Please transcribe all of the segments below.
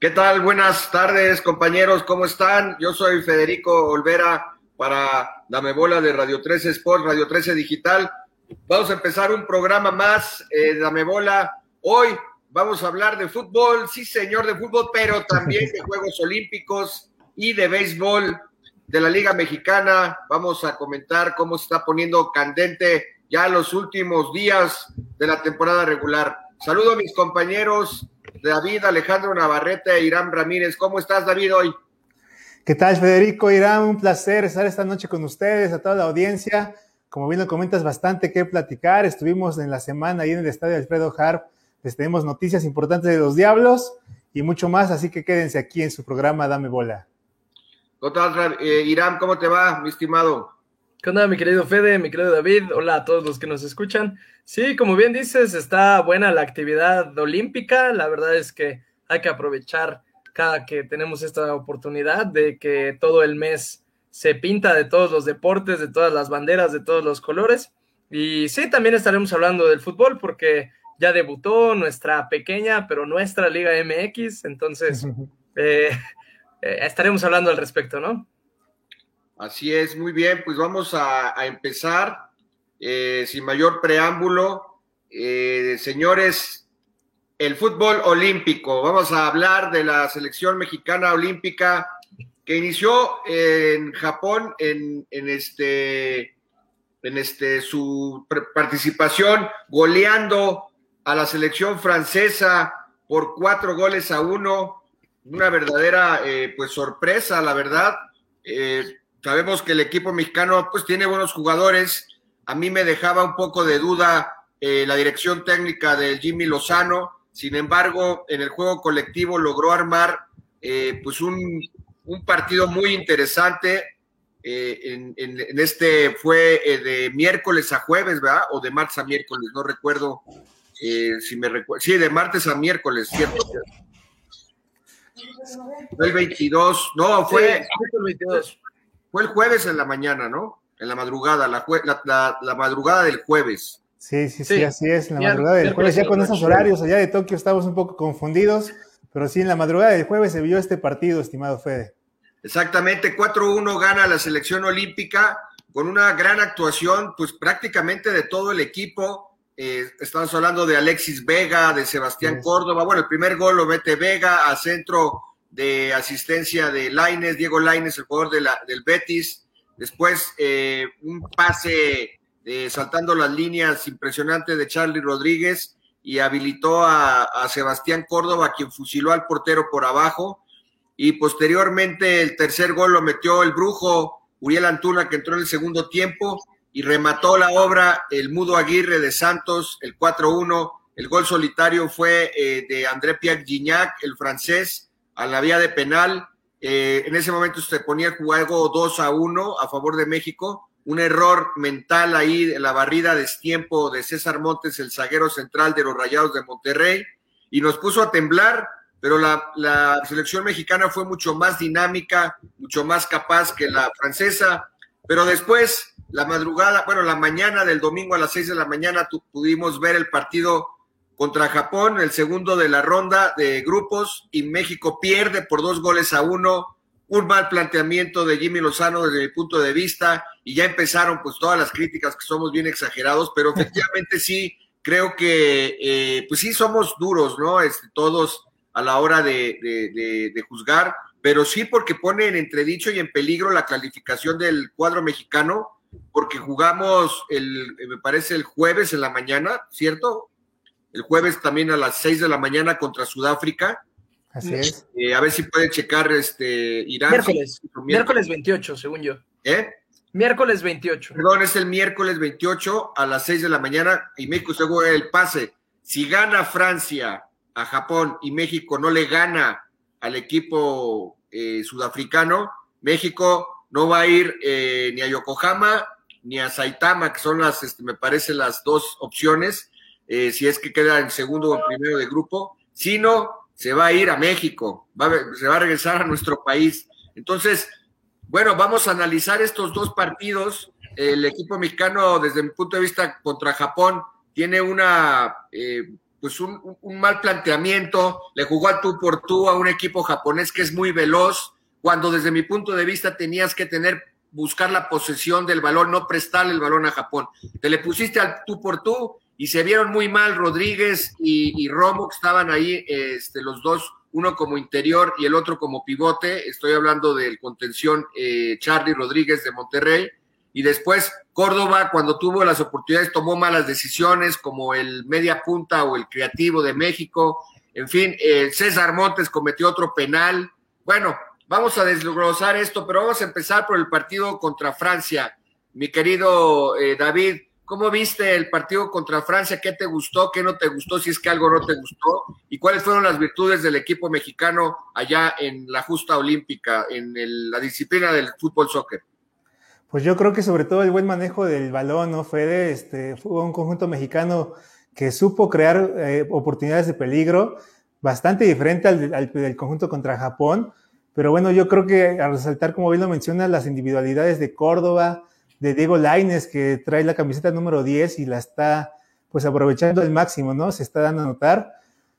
¿Qué tal? Buenas tardes, compañeros. ¿Cómo están? Yo soy Federico Olvera para Dame Bola de Radio 13 Sport, Radio 13 Digital. Vamos a empezar un programa más, eh, Dame Bola. Hoy vamos a hablar de fútbol, sí señor, de fútbol, pero también de Juegos Olímpicos y de béisbol de la Liga Mexicana. Vamos a comentar cómo se está poniendo candente ya los últimos días de la temporada regular. Saludo a mis compañeros David Alejandro Navarrete e Irán Ramírez. ¿Cómo estás, David, hoy? ¿Qué tal, Federico? Irán, un placer estar esta noche con ustedes, a toda la audiencia. Como bien lo comentas, bastante que platicar. Estuvimos en la semana ahí en el estadio Alfredo Harp. Les tenemos noticias importantes de los Diablos y mucho más, así que quédense aquí en su programa Dame Bola. Total, eh, Irán, ¿cómo te va, mi estimado? ¿Qué onda, mi querido Fede, mi querido David? Hola a todos los que nos escuchan. Sí, como bien dices, está buena la actividad olímpica. La verdad es que hay que aprovechar cada que tenemos esta oportunidad de que todo el mes se pinta de todos los deportes, de todas las banderas, de todos los colores. Y sí, también estaremos hablando del fútbol porque ya debutó nuestra pequeña, pero nuestra Liga MX. Entonces, eh, eh, estaremos hablando al respecto, ¿no? Así es, muy bien, pues vamos a, empezar eh, sin mayor preámbulo. Eh, señores, el fútbol olímpico. Vamos a hablar de la selección mexicana olímpica que inició en Japón en, en este en este su participación goleando a la selección francesa por cuatro goles a uno una verdadera eh, pues sorpresa, la verdad. Eh, sabemos que el equipo mexicano pues tiene buenos jugadores. A mí me dejaba un poco de duda eh, la dirección técnica del Jimmy Lozano. Sin embargo, en el juego colectivo logró armar pues un, un, partido muy interesante. En, en, este fue de miércoles a jueves, ¿verdad? O de martes a miércoles, no recuerdo si me recuerdo. Sí, de martes a miércoles, ¿cierto? Fue el 22, no, fue, el 22. Fue el jueves en la mañana, ¿no? En la madrugada, la, la, madrugada del jueves. Sí, sí, sí, así es, en la madrugada del jueves, ya con esos horarios allá de Tokio estamos un poco confundidos, pero sí, en la madrugada del jueves se vio este partido, estimado Fede. Exactamente, 4-1 gana la selección olímpica con una gran actuación, pues prácticamente de todo el equipo, eh, estamos hablando de Alexis Vega, de Sebastián Córdoba. Bueno, el primer gol lo mete Vega a centro de asistencia de Laines, Diego Laines, el jugador de la, del Betis. Después eh, un pase saltando las líneas impresionante de Charlie Rodríguez y habilitó a, a, Sebastián Córdoba, quien fusiló al portero por abajo. Y posteriormente el tercer gol lo metió el brujo Uriel Antuna, que entró en el segundo tiempo y remató la obra el Mudo Aguirre de Santos, el 4-1. El gol solitario fue eh, de André Pierre Gignac, el francés, a la vía de penal. Eh, en ese momento se ponía el juego 2 a 1 a favor de México. Un error mental ahí la barrida de tiempo de César Montes, el zaguero central de los Rayados de Monterrey, y nos puso a temblar, pero la, la selección mexicana fue mucho más dinámica, mucho más capaz que la francesa. Pero después la madrugada, bueno, la mañana del domingo a las seis de la mañana pudimos ver el partido contra Japón, el segundo de la ronda de grupos, y México pierde por dos goles a uno. Un mal planteamiento de Jimmy Lozano desde mi punto de vista, y ya empezaron pues todas las críticas que somos bien exagerados, pero efectivamente sí, creo que eh, pues sí somos duros, ¿no? Este, todos a la hora de, de juzgar, pero sí porque pone en entredicho y en peligro la calificación del cuadro mexicano porque jugamos el, me parece, el jueves en la mañana, ¿cierto? El jueves también a las 6 de la mañana contra Sudáfrica. Así es. Eh, a ver si pueden checar este Irán. Miércoles, miércoles 28, según yo. ¿Eh? Miércoles 28. Perdón, es el miércoles 28 a las 6 de la mañana y México seguro el pase. Si gana Francia a Japón y México no le gana al equipo eh, sudafricano, México no va a ir eh, ni a Yokohama ni a Saitama, que son las, este, me parece, las dos opciones, eh, si es que queda en segundo o en primero de grupo, sino se va a ir a México, se va a regresar a nuestro país. Entonces, bueno, vamos a analizar estos dos partidos. El equipo mexicano, desde mi punto de vista, contra Japón, tiene una, eh, pues un, mal planteamiento, le jugó a tú por tú a un equipo japonés que es muy veloz, cuando desde mi punto de vista tenías que tener, buscar la posesión del balón, no prestarle el balón a Japón. Te le pusiste al tú por tú y se vieron muy mal Rodríguez y, Romo, que estaban ahí, este, los dos, uno como interior y el otro como pivote. Estoy hablando del contención eh, Charlie Rodríguez de Monterrey y después Córdoba, cuando tuvo las oportunidades, tomó malas decisiones, como el media punta o el creativo de México. En fin, eh, César Montes cometió otro penal. Bueno, vamos a desglosar esto, pero vamos a empezar por el partido contra Francia. Mi querido eh, David, ¿cómo viste el partido contra Francia? ¿Qué te gustó? ¿Qué no te gustó? Si es que algo no te gustó. ¿Y cuáles fueron las virtudes del equipo mexicano allá en la justa olímpica, en la disciplina del fútbol soccer? Pues yo creo que sobre todo el buen manejo del balón, ¿no, Fede? Este, fue un conjunto mexicano que supo crear eh, oportunidades de peligro, bastante diferente al, del conjunto contra Japón. Pero bueno, yo creo que al resaltar, como bien lo menciona, las individualidades de Córdoba, de Diego Laines, que trae la camiseta número 10 y la está pues aprovechando al máximo, ¿no? Se está dando a notar.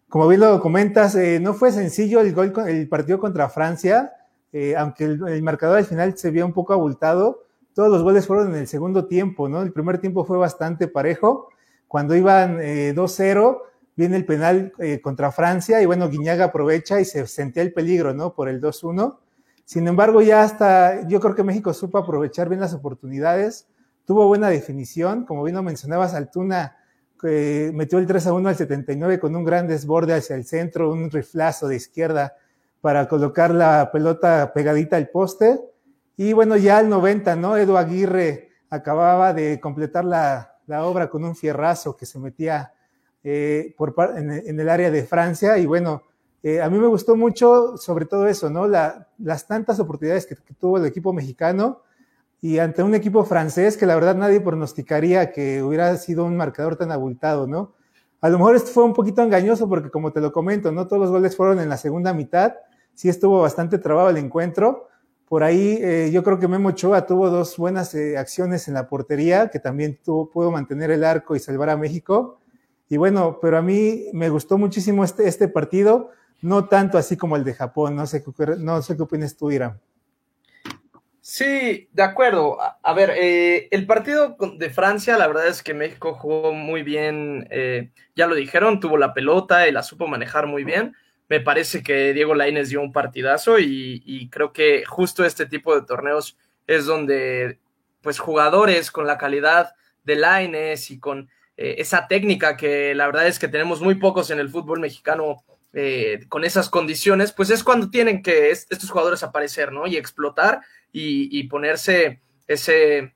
Como bien lo comentas, eh, no fue sencillo el gol, el partido contra Francia, eh, aunque el, marcador al final se vio un poco abultado, todos los goles fueron en el segundo tiempo, ¿no? El primer tiempo fue bastante parejo. Cuando iban 2-0, eh, viene el penal contra Francia y bueno, Guiñaga aprovecha y se sentía el peligro, ¿no? Por el 2-1. Sin embargo, ya hasta, yo creo que México supo aprovechar bien las oportunidades, tuvo buena definición, como bien lo mencionabas, Altuna eh, metió el 3 1 al 79 con un gran desborde hacia el centro, un riflazo de izquierda para colocar la pelota pegadita al poste y bueno, ya al 90, ¿no? Edu Aguirre acababa de completar la, obra con un fierrazo que se metía eh, por, en, el área de Francia. Y bueno, eh, a mí me gustó mucho sobre todo eso, ¿no? las tantas oportunidades que, tuvo el equipo mexicano y ante un equipo francés que la verdad nadie pronosticaría que hubiera sido un marcador tan abultado, ¿no? A lo mejor esto fue un poquito engañoso porque como te lo comento, no todos los goles fueron en la segunda mitad, sí estuvo bastante trabado el encuentro, por ahí eh, yo creo que Memo Ochoa tuvo dos buenas eh, acciones en la portería, que también tuvo, pudo mantener el arco y salvar a México. Y bueno, pero a mí me gustó muchísimo este, este partido, no tanto así como el de Japón. No sé, no sé qué opinas tú, Irán. Sí, de acuerdo. A, ver, eh, el partido de Francia, la verdad es que México jugó muy bien, ya lo dijeron, tuvo la pelota y la supo manejar muy bien me parece que Diego Lainez dio un partidazo y, creo que justo este tipo de torneos es donde pues jugadores con la calidad de Lainez y con eh, esa técnica que la verdad es que tenemos muy pocos en el fútbol mexicano eh, con esas condiciones, pues es cuando tienen que estos jugadores aparecer, ¿no? Y explotar y, ponerse ese,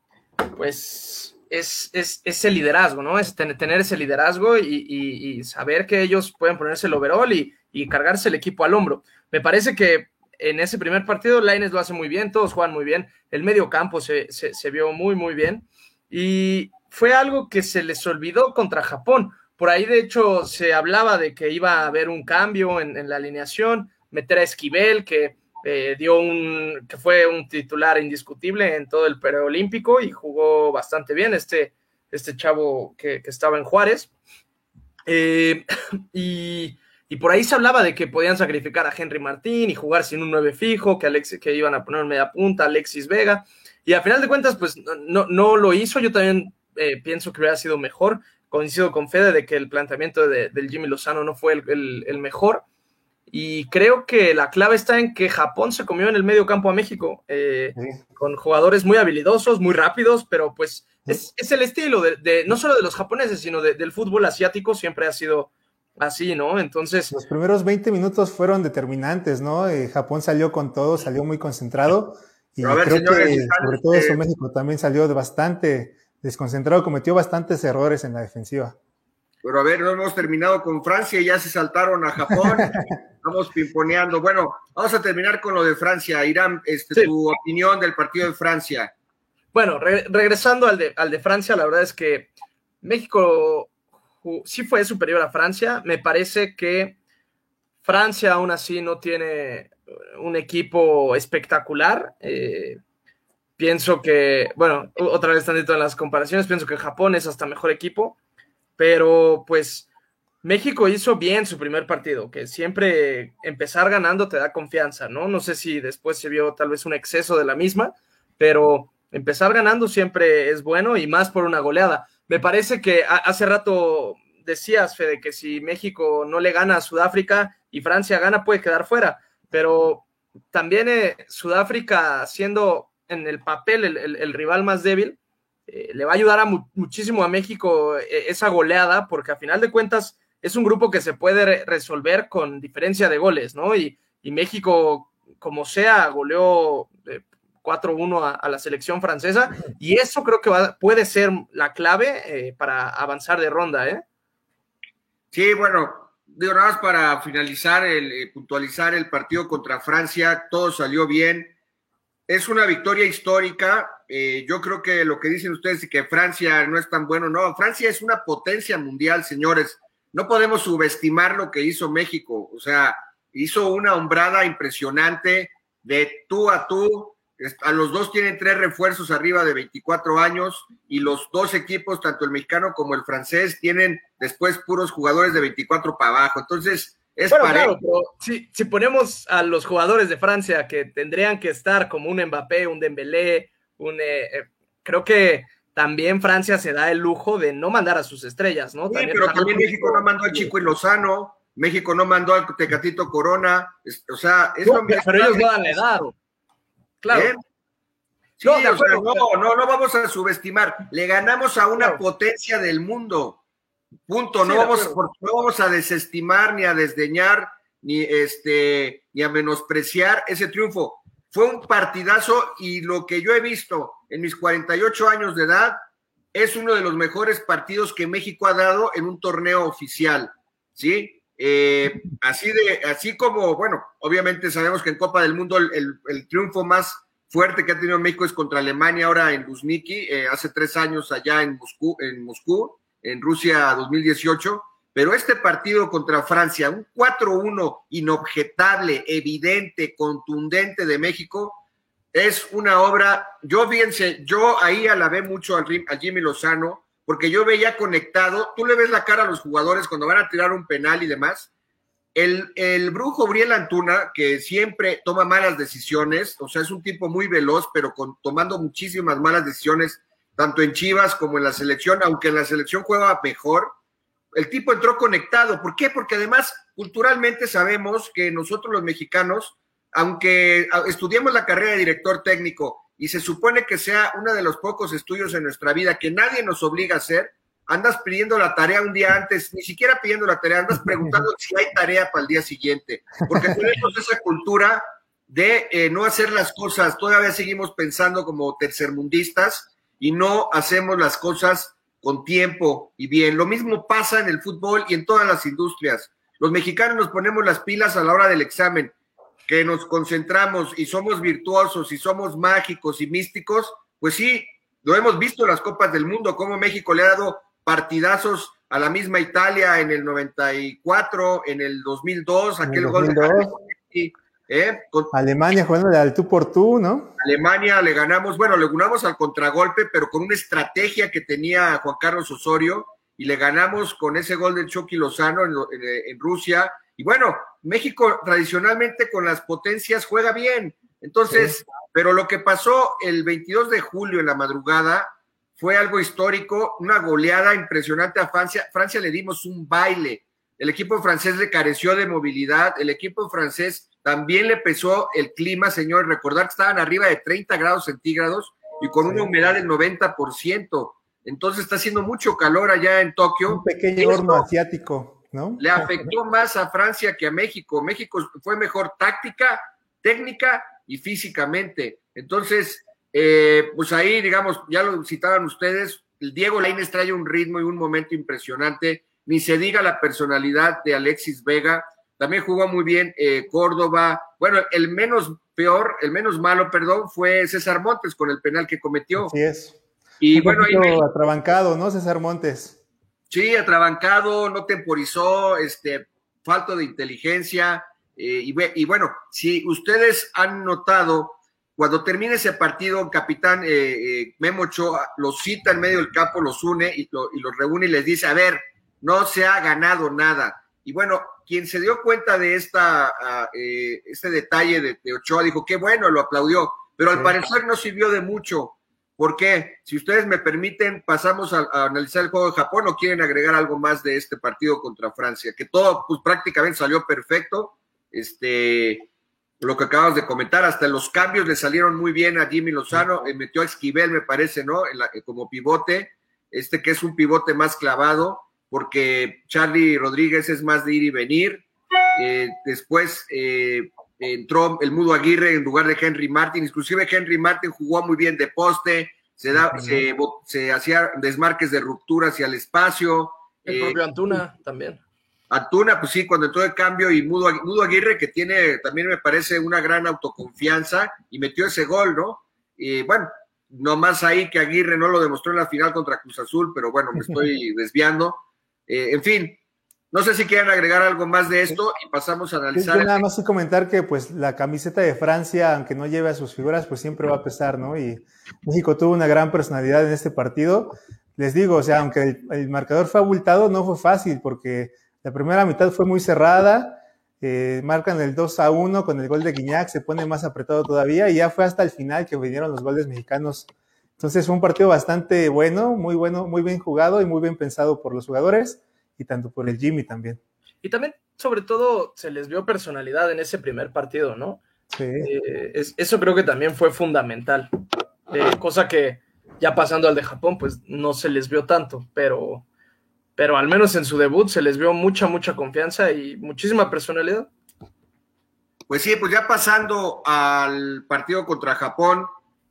pues, es, ese liderazgo, ¿no? Es tener ese liderazgo y, saber que ellos pueden ponerse el overall y, y cargarse el equipo al hombro. Me parece que en ese primer partido Laines lo hace muy bien, todos juegan muy bien, el medio campo se, vio muy, muy bien y fue algo que se les olvidó contra Japón. Por ahí, de hecho, se hablaba de que iba a haber un cambio en, la alineación, meter a Esquivel, que eh, dio un, que fue un titular indiscutible en todo el preolímpico y jugó bastante bien este, este chavo que, estaba en Juárez. Eh, y y por ahí se hablaba de que podían sacrificar a Henry Martín y jugar sin un 9 fijo, que, Alex, que iban a poner media punta, Alexis Vega. Y a final de cuentas, pues no, no lo hizo. Yo también eh, pienso que hubiera sido mejor. Coincido con Fede de que el planteamiento de, del Jimmy Lozano no fue el, mejor. Y creo que la clave está en que Japón se comió en el medio campo a México, eh, con jugadores muy habilidosos, muy rápidos, pero pues es, el estilo de, no solo de los japoneses, sino del fútbol asiático, siempre ha sido así, ¿no? Entonces... Los primeros 20 minutos fueron determinantes, ¿no? Eh, Japón salió con todo, salió muy concentrado y creo que sobre todo eso México también salió bastante desconcentrado, cometió bastantes errores en la defensiva. Pero a ver, no hemos terminado con Francia, ya se saltaron a Japón, estamos pimponeando. Bueno, vamos a terminar con lo de Francia. Irán, este, tu opinión del partido de Francia. Bueno, regresando al de, al de Francia, la verdad es que México sí fue superior a Francia. Me parece que Francia aún así no tiene un equipo espectacular. Eh, pienso que, bueno, otra vez tantito en las comparaciones, pienso que Japón es hasta mejor equipo, pero pues México hizo bien su primer partido, que siempre empezar ganando te da confianza, ¿no? No sé si después se vio tal vez un exceso de la misma, pero empezar ganando siempre es bueno y más por una goleada. Me parece que hace rato decías, Fede, que si México no le gana a Sudáfrica y Francia gana, puede quedar fuera, pero también eh, Sudáfrica siendo en el papel el, rival más débil, eh, le va a ayudar a muchísimo a México eh, esa goleada, porque a final de cuentas es un grupo que se puede resolver con diferencia de goles, ¿no? Y, México, como sea, goleó 4-1 a, la selección francesa, y eso creo que puede ser la clave para avanzar de ronda, ¿eh? Sí, bueno, digo nada para finalizar, el, puntualizar el partido contra Francia, todo salió bien es una victoria histórica. Eh, yo creo que lo que dicen ustedes de que Francia no es tan bueno, no, Francia es una potencia mundial, señores. No podemos subestimar lo que hizo México. O sea, hizo una hombrada impresionante de tú a tú. A los dos tienen tres refuerzos arriba de 24 años y los dos equipos, tanto el mexicano como el francés, tienen después puros jugadores de 24 para abajo. Entonces, es claro, si, si, ponemos a los jugadores de Francia que tendrían que estar como un Mbappé, un Dembélé, un eh, eh, creo que también Francia se da el lujo de no mandar a sus estrellas, ¿no? Sí, pero también México no mandó al Chico y Lozano, México no mandó al Tecatito Corona, o sea, es no, pero ellos no dan la edad. Claro. ¿Eh? Sí, no, no, no, no vamos a subestimar. Le ganamos a una potencia del mundo. Punto. No, vamos, no vamos a desestimar ni a desdeñar ni, este, ni a menospreciar ese triunfo. Fue un partidazo y lo que yo he visto en mis 48 años de edad es uno de los mejores partidos que México ha dado en un torneo oficial. ¿Sí? Eh, así de, así como, bueno, obviamente sabemos que en Copa del Mundo el, triunfo más fuerte que ha tenido México es contra Alemania ahora en Luzhniki, eh, hace tres años allá en Moscú, en Moscú en Rusia 2018, pero este partido contra Francia, un 4-1 inobjetable, evidente, contundente de México, es una obra, yo fíjense, yo ahí alabé mucho al, a Jimmy Lozano, porque yo veía conectado, tú le ves la cara a los jugadores cuando van a tirar un penal y demás, el, el, brujo Briel Antuna, que siempre toma malas decisiones, o sea, es un tipo muy veloz, pero con, tomando muchísimas malas decisiones tanto en Chivas como en la selección, aunque en la selección juega mejor, el tipo entró conectado. ¿Por qué? Porque además culturalmente sabemos que nosotros los mexicanos, aunque estudiemos la carrera de director técnico y se supone que sea uno de los pocos estudios en nuestra vida que nadie nos obliga a hacer, andas pidiendo la tarea un día antes, ni siquiera pidiendo la tarea, andas preguntando si hay tarea para el día siguiente, porque tenemos esa cultura de eh, no hacer las cosas, todavía seguimos pensando como tercermundistas y no hacemos las cosas con tiempo y bien. Lo mismo pasa en el fútbol y en todas las industrias. Los mexicanos nos ponemos las pilas a la hora del examen, que nos concentramos y somos virtuosos y somos mágicos y místicos, pues sí, lo hemos visto en las Copas del Mundo, como México le ha dado partidazos a la misma Italia en el 94, en el 2002, aquel gol de ¿eh? Alemania jugando al tú por tú, ¿no? Alemania le ganamos, bueno, le ganamos al contragolpe, pero con una estrategia que tenía Juan Carlos Osorio y le ganamos con ese gol del Chucky Lozano en, Rusia. Y bueno, México tradicionalmente con las potencias juega bien. Entonces, pero lo que pasó el 22 de julio en la madrugada fue algo histórico, una goleada impresionante a Francia. Francia le dimos un baile. El equipo francés le careció de movilidad. El equipo francés también le pesó el clima, señor. Recordar que estaban arriba de 30 grados centígrados y con una humedad del 90%. Entonces está haciendo mucho calor allá en Tokio. Un pequeño horno asiático, ¿no? Le afectó más a Francia que a México. México fue mejor táctica, técnica y físicamente. Entonces, eh, pues ahí, digamos, ya lo citaban ustedes, el Diego Lainez trae un ritmo y un momento impresionante. Ni se diga la personalidad de Alexis Vega también jugó muy bien eh, Córdoba. Bueno, el menos peor, el menos malo, perdón, fue César Montes con el penal que cometió. Así es. Y bueno, ahí atrabancado, ¿no, César Montes? Sí, atrabancado, no temporizó, este, falto de inteligencia. Eh, y, bueno, si ustedes han notado, cuando termina ese partido, el capitán eh, Memo Ochoa los cita en medio del campo, los une y, y los reúne y les dice, a ver, no se ha ganado nada. Y bueno, quien se dio cuenta de esta, ah, eh, este detalle de, Ochoa dijo, qué bueno, lo aplaudió, pero al parecer no sirvió de mucho. ¿Por qué? Si ustedes me permiten, pasamos a, analizar el juego de Japón o quieren agregar algo más de este partido contra Francia, que todo pues, prácticamente salió perfecto. Este, lo que acabas de comentar, hasta los cambios le salieron muy bien a Jimmy Lozano, eh, metió a Esquivel, me parece, ¿no? Eh, como pivote, este que es un pivote más clavado, porque Charlie Rodríguez es más de ir y venir. Eh, después entró el Mudo Aguirre en lugar de Henry Martin, inclusive Henry Martin jugó muy bien de poste, se, da, se, hacía desmarques de ruptura hacia el espacio. El propio Antuna también. Antuna, pues sí, cuando entró de cambio y Mudo, Mudo, Aguirre, que tiene también me parece una gran autoconfianza y metió ese gol, ¿no? Y bueno, nomás ahí que Aguirre no lo demostró en la final contra Cruz Azul, pero bueno, me estoy desviando. Eh, en fin, no sé si quieren agregar algo más de esto y pasamos a analizar. Yo nada más y comentar que pues la camiseta de Francia, aunque no lleve a sus figuras, pues siempre va a pesar, ¿no? Y México tuvo una gran personalidad en este partido. Les digo, o sea, aunque el, marcador fue abultado, no fue fácil porque la primera mitad fue muy cerrada. Eh, marcan el 2 a 1 con el gol de Guiñac, se pone más apretado todavía y ya fue hasta el final que vinieron los goles mexicanos. Entonces fue un partido bastante bueno, muy bueno, muy bien jugado y muy bien pensado por los jugadores y tanto por el Jimmy también. Y también, sobre todo, se les vio personalidad en ese primer partido, ¿no? Sí. Eh, eso creo que también fue fundamental. Eh, cosa que ya pasando al de Japón, pues no se les vio tanto, pero, pero al menos en su debut se les vio mucha, mucha confianza y muchísima personalidad. Pues sí, pues ya pasando al partido contra Japón,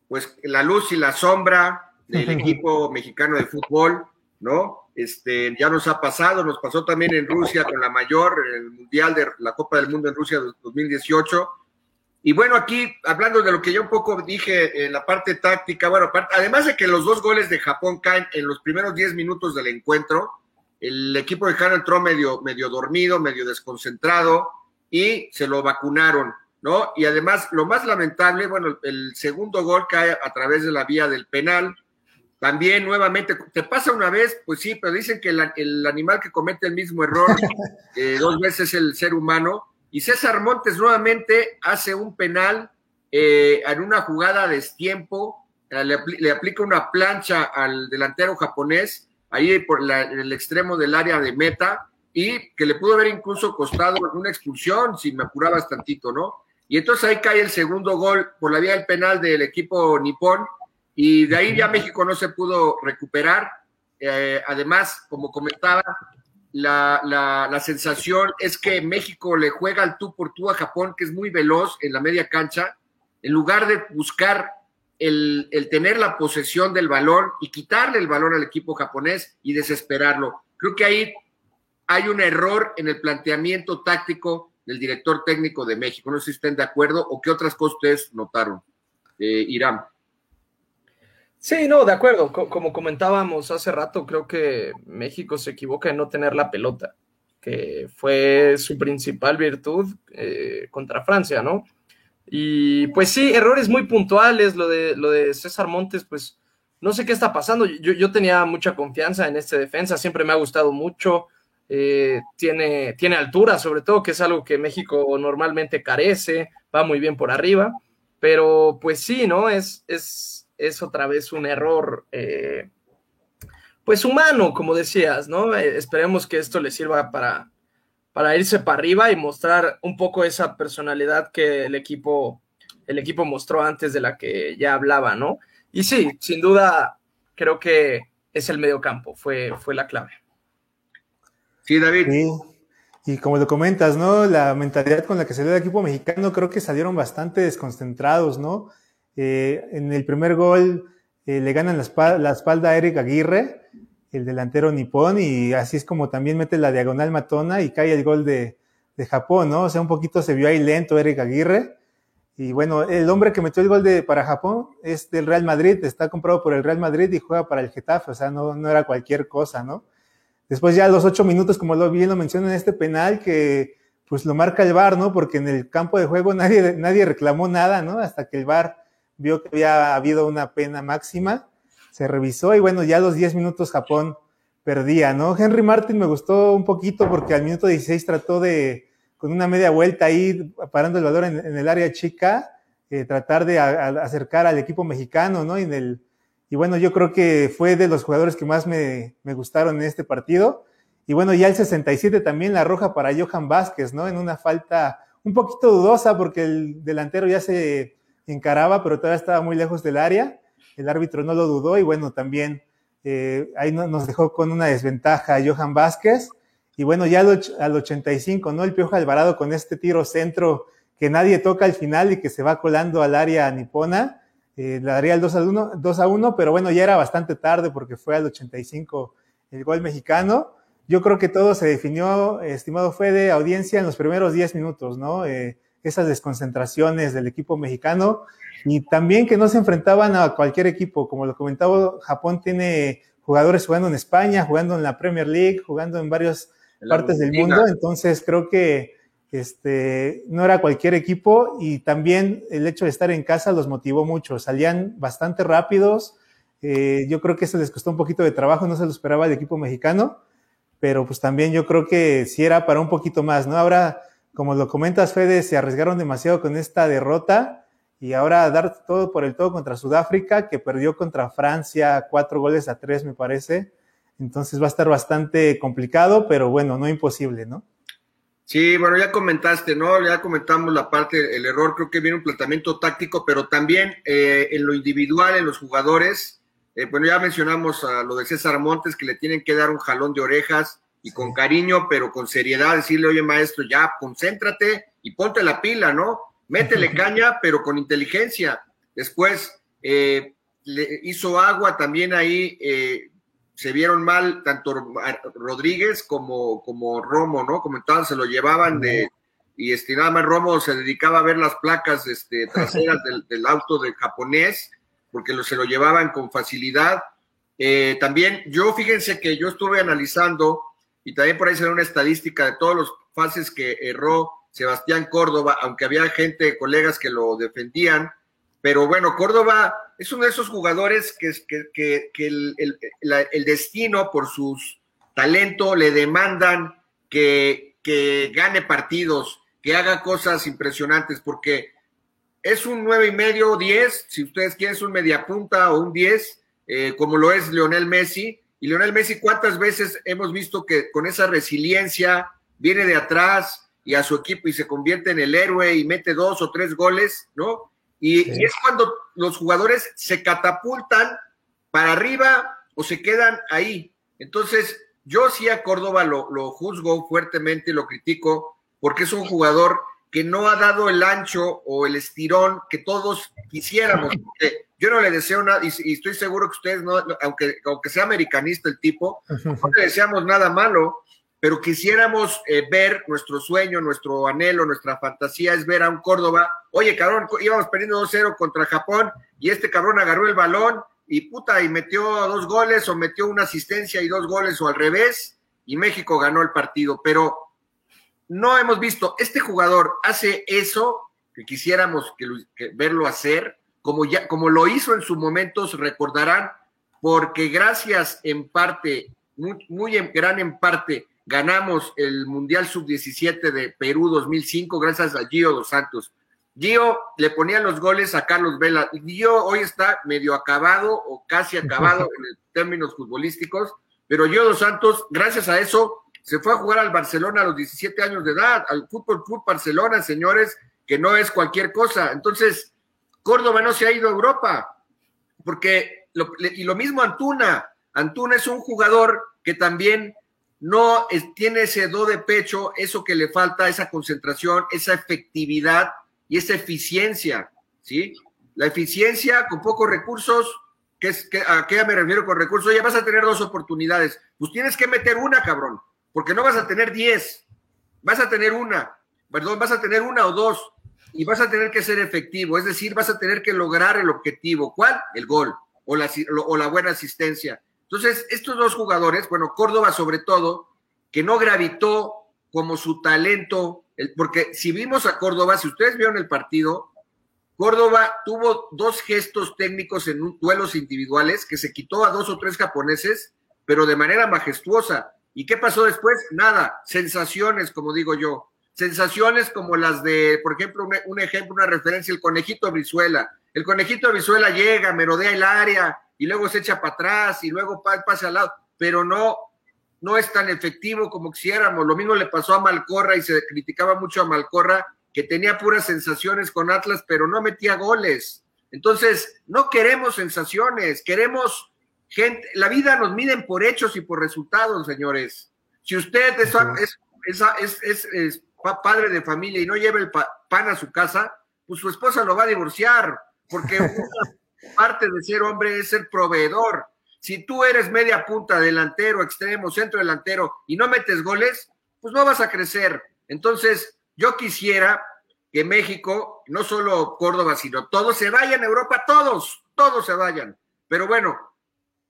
pues la luz y la sombra del equipo mexicano de fútbol, ¿no? Este, ya nos ha pasado, nos pasó también en Rusia con la mayor, el Mundial de la Copa del Mundo en Rusia 2018. Y bueno, aquí hablando de lo que yo un poco dije en la parte táctica, bueno, además de que los dos goles de Japón caen en los primeros 10 minutos del encuentro, el equipo de Jano entró medio, medio dormido, medio desconcentrado y se lo vacunaron, ¿no? Y además, lo más lamentable, bueno, el segundo gol cae a través de la vía del penal, también nuevamente, te pasa una vez, pues sí, pero dicen que el, animal que comete el mismo error eh, dos veces es el ser humano. Y César Montes nuevamente hace un penal eh, en una jugada de destiempo, eh, le, aplica una plancha al delantero japonés, ahí por en el extremo del área de meta, y que le pudo haber incluso costado una expulsión si me apurabas tantito, ¿no? Y entonces ahí cae el segundo gol por la vía del penal del equipo nipón y de ahí ya México no se pudo recuperar. Eh, además, como comentaba, la, la, sensación es que México le juega al tú por tú a Japón, que es muy veloz en la media cancha, en lugar de buscar el, el, tener la posesión del balón y quitarle el balón al equipo japonés y desesperarlo. Creo que ahí hay un error en el planteamiento táctico del director técnico de México. No sé si estén de acuerdo o qué otras cosas ustedes notaron, eh, Irán. Sí, no, de acuerdo. como comentábamos hace rato, creo que México se equivoca en no tener la pelota, que fue su principal virtud eh, contra Francia, ¿no? Y pues sí, errores muy puntuales, lo de, lo de César Montes, pues no sé qué está pasando. Yo, yo tenía mucha confianza en este defensa, siempre me ha gustado mucho. Eh, tiene, tiene altura, sobre todo, que es algo que México normalmente carece, va muy bien por arriba, pero pues sí, ¿no? Es, es, es otra vez un error, eh, pues humano, como decías, ¿no? Eh, esperemos que esto le sirva para, para irse para arriba y mostrar un poco esa personalidad que el equipo, el equipo mostró antes de la que ya hablaba, ¿no? Y sí, sin duda, creo que es el medio campo, fue, fue la clave. Sí, David. Y como lo comentas, ¿no? La mentalidad con la que salió el equipo mexicano, creo que salieron bastante desconcentrados, ¿no? Eh, en el primer gol eh, le ganan la espalda, a Eric Aguirre, el delantero nipón, y así es como también mete la diagonal matona y cae el gol de, Japón, ¿no? O sea, un poquito se vio ahí lento Eric Aguirre. Y bueno, el hombre que metió el gol de, para Japón es del Real Madrid, está comprado por el Real Madrid y juega para el Getafe, o sea, no, no era cualquier cosa, ¿no? Después ya los ocho minutos, como lo bien lo menciona en este penal, que pues lo marca el VAR, ¿no? Porque en el campo de juego nadie, nadie reclamó nada, ¿no? Hasta que el VAR vio que había habido una pena máxima, se revisó y bueno, ya a los 10 minutos Japón perdía, ¿no? Henry Martin me gustó un poquito porque al minuto 16 trató de, con una media vuelta ahí, parando el valor en, el área chica, eh, tratar de acercar al equipo mexicano, ¿no? Y, el, y bueno, yo creo que fue de los jugadores que más me, me gustaron en este partido. Y bueno, ya el 67 también la roja para Johan Vázquez, ¿no? En una falta un poquito dudosa porque el delantero ya se encaraba, pero todavía estaba muy lejos del área. El árbitro no lo dudó y bueno, también eh, ahí nos dejó con una desventaja Johan Vázquez. Y bueno, ya al, 85, ¿no? El Piojo Alvarado con este tiro centro que nadie toca al final y que se va colando al área nipona. Eh, le daría el 2 a, 1, 2 a 1, pero bueno, ya era bastante tarde porque fue al 85 el gol mexicano. Yo creo que todo se definió, estimado Fede, audiencia en los primeros 10 minutos, ¿no? Eh, esas desconcentraciones del equipo mexicano y también que no se enfrentaban a cualquier equipo. Como lo comentaba, Japón tiene jugadores jugando en España, jugando en la Premier League, jugando en varias partes del mundo. Entonces creo que este, no era cualquier equipo y también el hecho de estar en casa los motivó mucho. Salían bastante rápidos. Eh, yo creo que eso les costó un poquito de trabajo, no se lo esperaba el equipo mexicano, pero pues también yo creo que sí era para un poquito más, ¿no? Ahora como lo comentas, Fede, se arriesgaron demasiado con esta derrota y ahora dar todo por el todo contra Sudáfrica, que perdió contra Francia cuatro goles a tres, me parece. Entonces va a estar bastante complicado, pero bueno, no imposible, ¿no? Sí, bueno, ya comentaste, ¿no? Ya comentamos la parte, el error, creo que viene un planteamiento táctico, pero también eh, en lo individual, en los jugadores. Eh, bueno, ya mencionamos a lo de César Montes, que le tienen que dar un jalón de orejas y con cariño, pero con seriedad, decirle, oye maestro, ya, concéntrate y ponte la pila, ¿no? Métele caña, pero con inteligencia. Después eh, le hizo agua también ahí, eh, se vieron mal tanto Rodríguez como, como Romo, ¿no? Como entonces se lo llevaban de, y este, nada más Romo se dedicaba a ver las placas este, traseras del, auto de japonés, porque lo, se lo llevaban con facilidad. Eh, también yo, fíjense que yo estuve analizando y también por ahí se una estadística de todos los fases que erró Sebastián Córdoba, aunque había gente, colegas que lo defendían. Pero bueno, Córdoba es uno de esos jugadores que, el, destino, por sus talento, le demandan que, gane partidos, que haga cosas impresionantes, porque es un nueve y medio, diez, si ustedes quieren, es un media punta o un diez, eh, como lo es Leonel Messi, y Lionel Messi, ¿cuántas veces hemos visto que con esa resiliencia viene de atrás y a su equipo y se convierte en el héroe y mete dos o tres goles, ¿no? Y, es cuando los jugadores se catapultan para arriba o se quedan ahí. Entonces, yo sí a Córdoba lo, lo juzgo fuertemente, lo critico, porque es un jugador que no ha dado el ancho o el estirón que todos quisiéramos. yo no le deseo nada, y, estoy seguro que ustedes, no, aunque, aunque sea americanista el tipo, no le deseamos nada malo, pero quisiéramos eh, ver nuestro sueño, nuestro anhelo, nuestra fantasía es ver a un Córdoba, oye cabrón, íbamos perdiendo 2-0 contra Japón y este cabrón agarró el balón y puta, y metió dos goles o metió una asistencia y dos goles o al revés, y México ganó el partido, pero no hemos visto, este jugador hace eso que quisiéramos que, verlo hacer, como, ya, como lo hizo en su momento, se recordarán, porque gracias en parte, muy, en gran en parte, ganamos el Mundial Sub-17 de Perú 2005 gracias a Gio Dos Santos. Gio le ponía los goles a Carlos Vela. Gio hoy está medio acabado o casi acabado en términos futbolísticos, pero Gio Dos Santos, gracias a eso, se fue a jugar al Barcelona a los 17 años de edad, al Fútbol Club Barcelona, señores, que no es cualquier cosa. Entonces, Córdoba no se ha ido a Europa, porque, y lo mismo Antuna, Antuna es un jugador que también no tiene ese do de pecho, eso que le falta, esa concentración, esa efectividad y esa eficiencia, ¿sí? La eficiencia con pocos recursos, ¿qué es, ¿a qué me refiero con recursos? Ya vas a tener dos oportunidades, pues tienes que meter una, cabrón porque no vas a tener 10, vas a tener una, perdón, vas a tener una o dos y vas a tener que ser efectivo, es decir, vas a tener que lograr el objetivo. ¿Cuál? El gol o la buena asistencia. Entonces, estos dos jugadores, bueno, Córdoba sobre todo, que no gravitó como su talento, porque si vimos a Córdoba, si ustedes vieron el partido, Córdoba tuvo dos gestos técnicos en duelos individuales que se quitó a dos o tres japoneses pero de manera majestuosa. ¿Y qué pasó después? Nada, sensaciones, como digo yo. Sensaciones como las de, por ejemplo, un, ejemplo, una referencia, el conejito Brizuela. El conejito Brizuela llega, merodea el área y luego se echa para atrás y luego pasa al lado, pero no, no es tan efectivo como quisiéramos. Lo mismo le pasó a Malcorra y se criticaba mucho a Malcorra, que tenía puras sensaciones con Atlas, pero no metía goles. Entonces, no queremos sensaciones, queremos gente. La vida nos miden por hechos y por resultados, señores. Si usted es, es, es, es padre de familia y no lleva el pan a su casa, pues su esposa lo va a divorciar, porque una parte de ser hombre es ser proveedor. Si tú eres media punta, delantero, extremo, centro delantero y no metes goles, pues no vas a crecer. Entonces, yo quisiera que México, no solo Córdoba, sino todos se vayan a Europa, todos, todos se vayan. Pero bueno,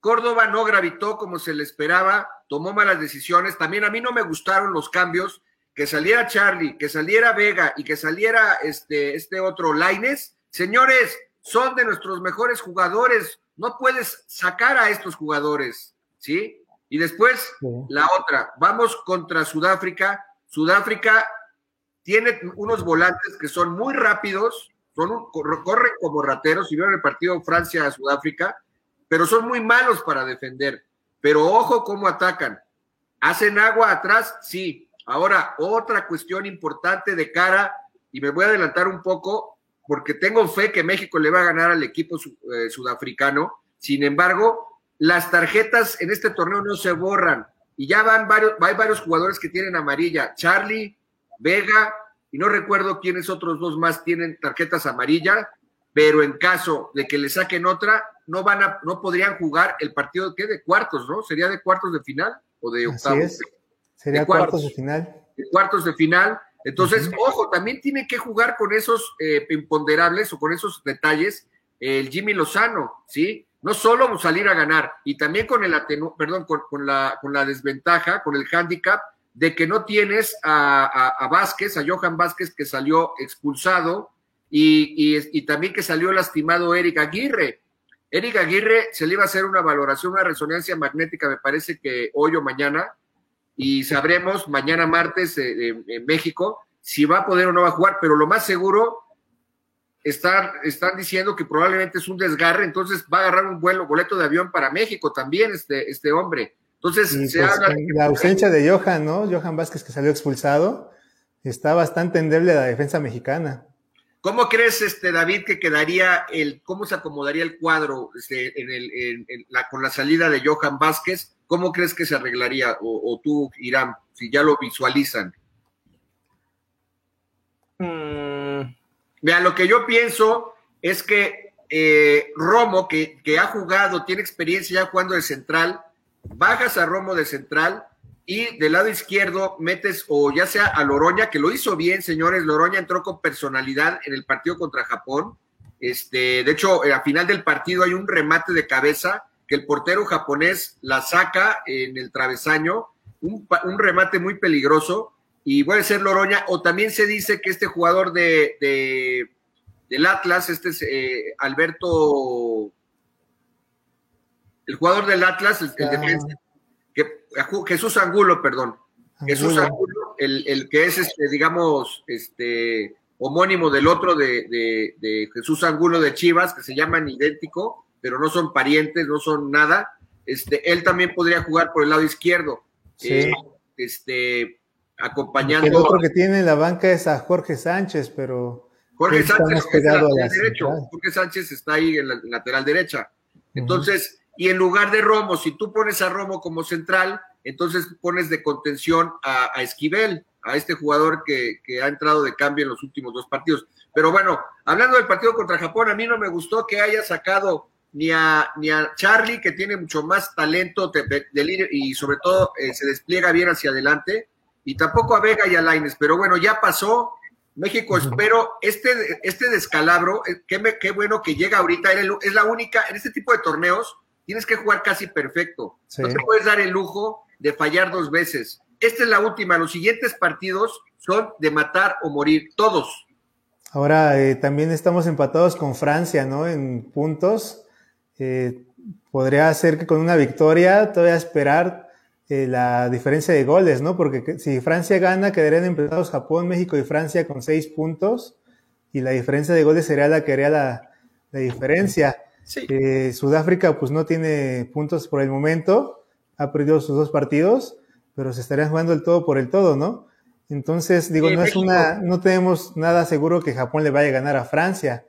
Córdoba no gravitó como se le esperaba, tomó malas decisiones. También a mí no me gustaron los cambios, que saliera Charlie, que saliera Vega y que saliera este, este otro Laines. Señores, son de nuestros mejores jugadores no puedes sacar a estos jugadores, ¿sí? Y después la otra, vamos contra Sudáfrica. Sudáfrica tiene unos volantes que son muy rápidos, son corren como rateros, si vieron el partido Francia-Sudáfrica, pero son muy malos para defender. Pero ojo cómo atacan. ¿Hacen agua atrás? Sí. Ahora, otra cuestión importante de cara, y me voy a adelantar un poco, porque tengo fe que México le va a ganar al equipo eh, sudafricano. Sin embargo, las tarjetas en este torneo no se borran y ya van varios, hay varios jugadores que tienen amarilla. Charlie, Vega, y no recuerdo quiénes otros dos más tienen tarjetas amarillas, pero en caso de que le saquen otra, no van a, no podrían jugar el partido que de cuartos, ¿no? Sería de cuartos de final o de octavos. Sería de cuartos, de final. De cuartos de final. Entonces, ojo, también tiene que jugar con esos eh, imponderables o con esos detalles el Jimmy Lozano, ¿sí? No solo salir a ganar, y también con el atenu perdón, con, la, con la desventaja, con el handicap de que no tienes a, a, Vázquez, a Johan Vázquez, que salió expulsado, y, y, también que salió lastimado Eric Aguirre. Eric Aguirre se le iba a hacer una valoración, una resonancia magnética, me parece que hoy o mañana, y sabremos mañana martes eh, en México si va a poder o no va a jugar, pero lo más seguro están, están diciendo que probablemente es un desgarre, entonces va a agarrar un vuelo, boleto de avión para México también este, este hombre. Entonces, se pues, habla la ausencia de Johan, ¿no? Johan Vázquez que salió expulsado, está bastante endeble la defensa mexicana. ¿Cómo crees, este, David, que quedaría el, cómo se acomodaría el cuadro este, en el, en, la, con la salida de Johan Vázquez? ¿Cómo crees que se arreglaría? O, tú, Irán, si ya lo visualizan. Mm. Mira, lo que yo pienso es que eh, Romo, que, que, ha jugado, tiene experiencia ya jugando de central, bajas a Romo de central y del lado izquierdo metes o ya sea a Loroña, que lo hizo bien, señores. Loroña entró con personalidad en el partido contra Japón. Este, de hecho, eh, a final del partido hay un remate de cabeza que el portero japonés la saca en el travesaño, un, remate muy peligroso, y puede ser Loroña, o también se dice que este jugador de, del Atlas, este es eh, Alberto, el jugador del Atlas, el, defensa, que, Jesús Angulo, perdón, Jesús Angulo, el, que es, este, digamos, este homónimo del otro de, de Jesús Angulo de Chivas, que se llaman idéntico, pero no son parientes, no son nada. Este, él también podría jugar por el lado izquierdo. Sí. Eh, este, acompañando. El otro que tiene en la banca es a Jorge Sánchez, pero. Jorge Sánchez está derecho. Jorge Sánchez está ahí en la lateral derecha. Entonces, y en lugar de Romo, si tú pones a Romo como central, entonces pones de contención a, a Esquivel, a este jugador que, que, ha entrado de cambio en los últimos dos partidos. Pero bueno, hablando del partido contra Japón, a mí no me gustó que haya sacado ni a, ni a Charlie, que tiene mucho más talento de, y sobre todo eh, se despliega bien hacia adelante, y tampoco a Vega y a Laines, pero bueno, ya pasó. México, espero, este, este descalabro, eh, qué, qué bueno que llega ahorita, es la única, en este tipo de torneos, tienes que jugar casi perfecto. No te puedes dar el lujo de fallar dos veces. Esta es la última, los siguientes partidos son de matar o morir, todos. Ahora eh, también estamos empatados con Francia, ¿no? En puntos. Eh, podría ser que con una victoria todavía esperar eh, la diferencia de goles, ¿no? Porque si Francia gana, quedarían empatados Japón, México y Francia con seis puntos y la diferencia de goles sería la que haría la, diferencia. Eh, Sudáfrica pues no tiene puntos por el momento, ha perdido sus dos partidos, pero se estarían jugando el todo por el todo, ¿no? Entonces, digo, no es una, no tenemos nada seguro que Japón le vaya a ganar a Francia.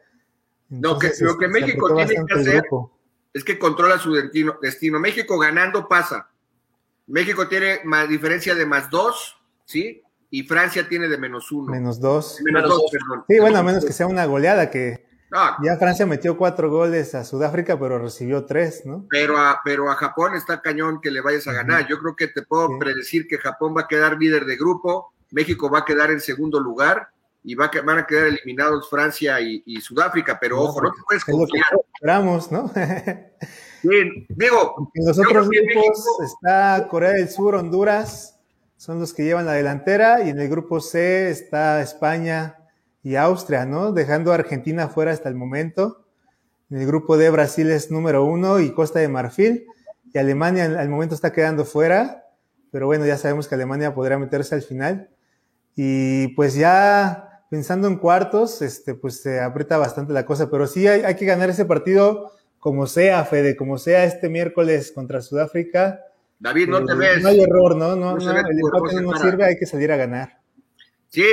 lo que, lo que este, México tiene que hacer es que controla su destino, destino. México ganando pasa. México tiene más diferencia de más dos, ¿sí? Y Francia tiene de menos uno. Menos dos. Menos, dos, perdón. Sí, bueno, a menos que sea una goleada que ya Francia metió cuatro goles a Sudáfrica, pero recibió tres, ¿no? Pero a, pero a Japón está cañón que le vayas a ganar. Yo creo que te puedo predecir que Japón va a quedar líder de grupo, México va a quedar en segundo lugar y va a, van a quedar eliminados Francia y, Sudáfrica, pero ojo, no te puedes confiar. Esperamos, ¿no? Bien, digo. En los otros grupos está Corea del Sur, Honduras, son los que llevan la delantera, y en el grupo C está España y Austria, ¿no? Dejando a Argentina fuera hasta el momento. En el grupo D Brasil es número uno y Costa de Marfil, y Alemania al momento está quedando fuera pero bueno, ya sabemos que Alemania podría meterse al final. Y pues ya pensando en cuartos, este, pues se aprieta bastante la cosa, pero sí hay, que ganar ese partido como sea, Fede, como sea este miércoles contra Sudáfrica. David, no te eh, ves. No hay error, ¿no? No, no, el empate no sirve, hay que salir a ganar. Sí,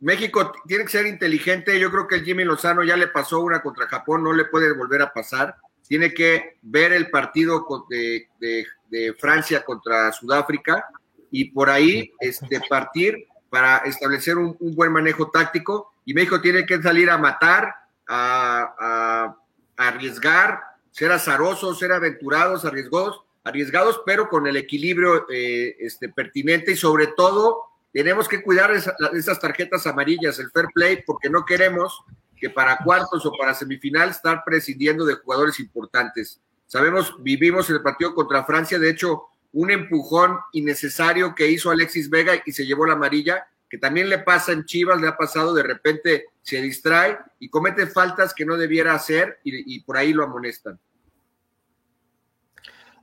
México tiene que ser inteligente. Yo creo que el Jimmy Lozano ya le pasó una contra Japón, no le puede volver a pasar. Tiene que ver el partido de, de de Francia contra Sudáfrica y por ahí este, partir para establecer un, buen manejo táctico y México tiene que salir a matar, a, arriesgar, ser azarosos, ser aventurados, arriesgados, arriesgados, pero con el equilibrio eh, este, pertinente y sobre todo tenemos que cuidar esas tarjetas amarillas, el fair play, porque no queremos que para cuartos o para semifinal estar prescindiendo de jugadores importantes. Sabemos, vivimos el partido contra Francia, de hecho, un empujón innecesario que hizo Alexis Vega y se llevó la amarilla, que también le pasa en Chivas, le ha pasado, de repente se distrae y comete faltas que no debiera hacer y, por ahí lo amonestan.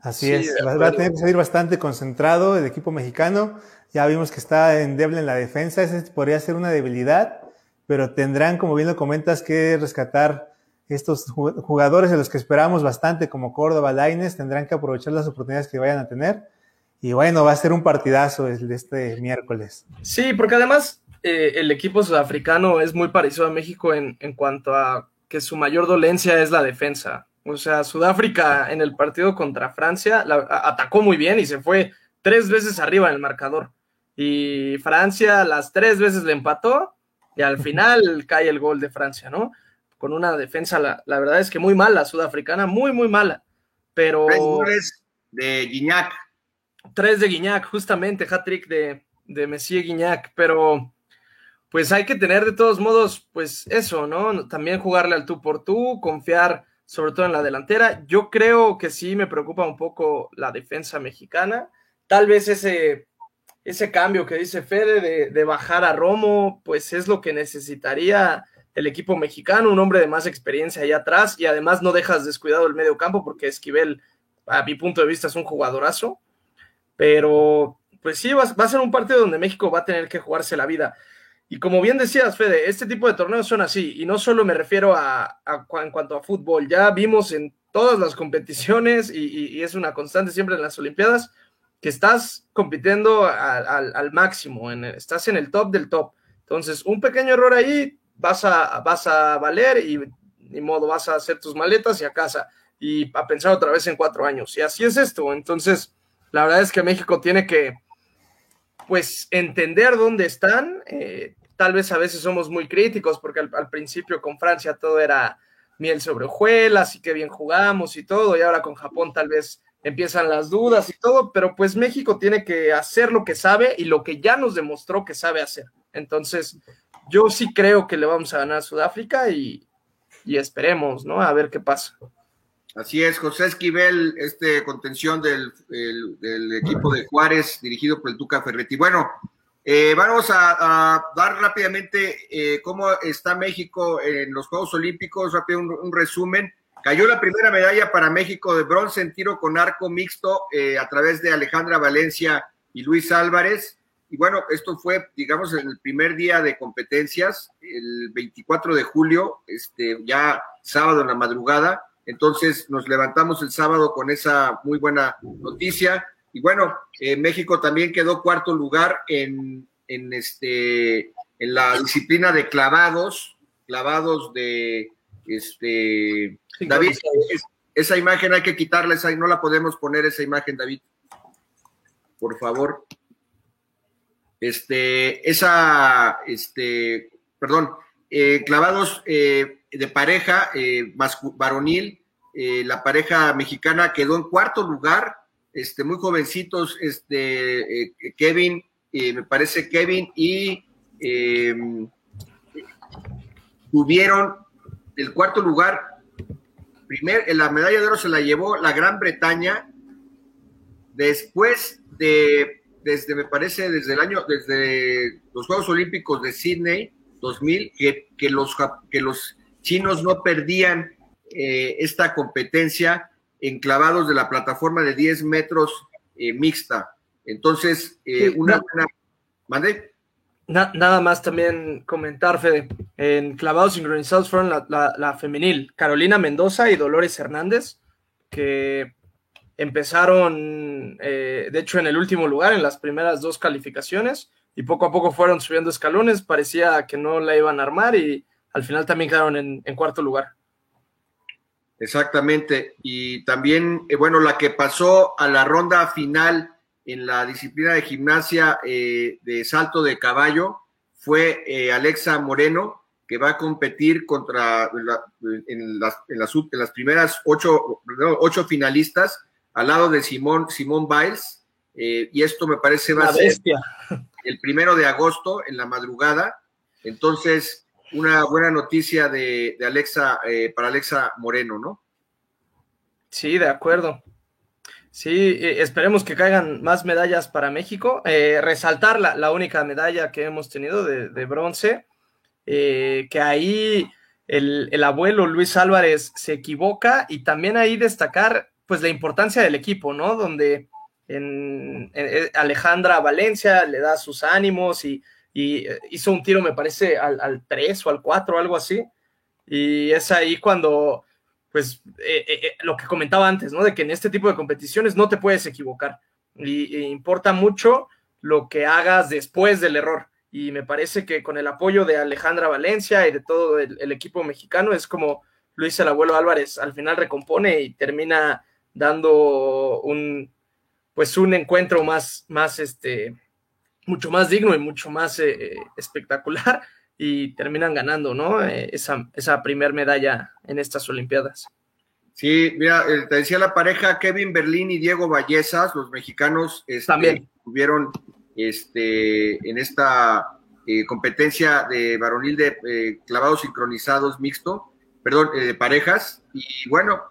Así es, va, a tener que salir bastante concentrado el equipo mexicano. Ya vimos que está endeble en la defensa, esa podría ser una debilidad, pero tendrán, como bien lo comentas, que rescatar estos jugadores de los que esperamos bastante, como Córdoba, Laines, tendrán que aprovechar las oportunidades que vayan a tener. Y bueno, va a ser un partidazo el de este miércoles. Sí, porque además eh, el equipo sudafricano es muy parecido a México en, en cuanto a que su mayor dolencia es la defensa. O sea, Sudáfrica en el partido contra Francia atacó muy bien y se fue tres veces arriba en el marcador. Y Francia las tres veces le empató y al final cae el gol de Francia, ¿no? Con una defensa, la, verdad es que muy mala, sudafricana, muy, muy mala. Pero. Tres de Guiñac. Tres de Guiñac, justamente, hat-trick de, de Messier Guiñac, pero pues hay que tener de todos modos, pues eso, ¿no? También jugarle al tú por tú, confiar sobre todo en la delantera. Yo creo que sí me preocupa un poco la defensa mexicana. Tal vez ese, ese cambio que dice Fede de, de bajar a Romo, pues es lo que necesitaría el equipo mexicano, un hombre de más experiencia ahí atrás y además no dejas descuidado el medio campo porque Esquivel, a mi punto de vista, es un jugadorazo. Pero pues sí, va, a ser un partido donde México va a tener que jugarse la vida. Y como bien decías, Fede, este tipo de torneos son así, y no solo me refiero a, en cuanto a fútbol, ya vimos en todas las competiciones, y, es una constante siempre en las Olimpiadas, que estás compitiendo al, máximo, en, estás en el top del top. Entonces, un pequeño error ahí vas a, vas a valer y ni modo, vas a hacer tus maletas y a casa y a pensar otra vez en cuatro años. Y así es esto. Entonces, la verdad es que México tiene que, pues, entender dónde están. Eh, tal vez a veces somos muy críticos porque al, principio con Francia todo era miel sobre hojuelas y qué bien jugamos y todo, y ahora con Japón tal vez empiezan las dudas y todo, pero pues México tiene que hacer lo que sabe y lo que ya nos demostró que sabe hacer. Entonces, yo sí creo que le vamos a ganar a Sudáfrica y, esperemos, ¿no? A ver qué pasa. Así es, José Esquivel, este contención del, equipo de Juárez, dirigido por el Tuca Ferretti. Bueno, eh, vamos a, dar rápidamente eh, cómo está México en los Juegos Olímpicos, rápido un, resumen. Cayó la primera medalla para México de bronce en tiro con arco mixto eh, a través de Alejandra Valencia y Luis Álvarez. Y bueno, esto fue, digamos, en el primer día de competencias, el 24 de julio, este, ya sábado en la madrugada. Entonces nos levantamos el sábado con esa muy buena noticia. Y bueno, eh, México también quedó cuarto lugar en, en, este, en la disciplina de clavados, clavados de este David, esa imagen hay que quitarla, esa, no la podemos poner esa imagen, David. Por favor. Este, esa, este, perdón, eh, clavados eh, de pareja eh, varonil, la pareja mexicana quedó en cuarto lugar, este, muy jovencitos, este, Kevin, me parece Kevin, y tuvieron el cuarto lugar primer, la medalla de oro se la llevó la Gran Bretaña después de, desde, me parece, desde el año, desde los Juegos Olímpicos de Sydney 2000, que, que los, que los chinos no perdían eh, esta competencia en clavados de la plataforma de 10 metros eh, mixta. Entonces, eh, una buena... ¿Mande? nada más también comentar, Fede. En clavados sincronizados fueron la, femenil, Carolina Mendoza y Dolores Hernández, que empezaron, eh, de hecho, en el último lugar, en las primeras dos calificaciones, y poco a poco fueron subiendo escalones. Parecía que no la iban a armar y al final también quedaron en, cuarto lugar. Exactamente. Y también, eh, bueno, la que pasó a la ronda final en la disciplina de gimnasia eh, de salto de caballo fue Alexa Moreno, que va a competir contra en, las, en, las, primeras ocho, ocho, finalistas al lado de Simón, Simón Biles. Eh, y esto me parece va a ser el primero de agosto en la madrugada. Entonces, una buena noticia de, de Alexa, para Alexa Moreno, ¿no? Sí, de acuerdo. Sí, eh, esperemos que caigan más medallas para México. Eh, resaltar la, la, única medalla que hemos tenido de, bronce, eh, que ahí el, abuelo Luis Álvarez se equivoca y también ahí destacar pues la importancia del equipo, ¿no? Donde en, Alejandra Valencia le da sus ánimos y, hizo un tiro, me parece, al, al 3 o al 4 o algo así. Y es ahí cuando pues eh, eh, eh, lo que comentaba antes, ¿no? De que en este tipo de competiciones no te puedes equivocar y, importa mucho lo que hagas después del error. Y me parece que con el apoyo de Alejandra Valencia y de todo el, equipo mexicano es como Luis el abuelo Álvarez al final recompone y termina dando un pues un encuentro más, más este, mucho más digno y mucho más espectacular y terminan ganando, ¿no? Eh, esa, esa primer medalla en estas Olimpiadas. Sí, mira, eh, te decía la pareja Kevin Berlín y Diego Vallezas, los mexicanos este, también tuvieron este, en esta eh, competencia de varonil de clavados sincronizados mixto, perdón, de parejas. Y bueno,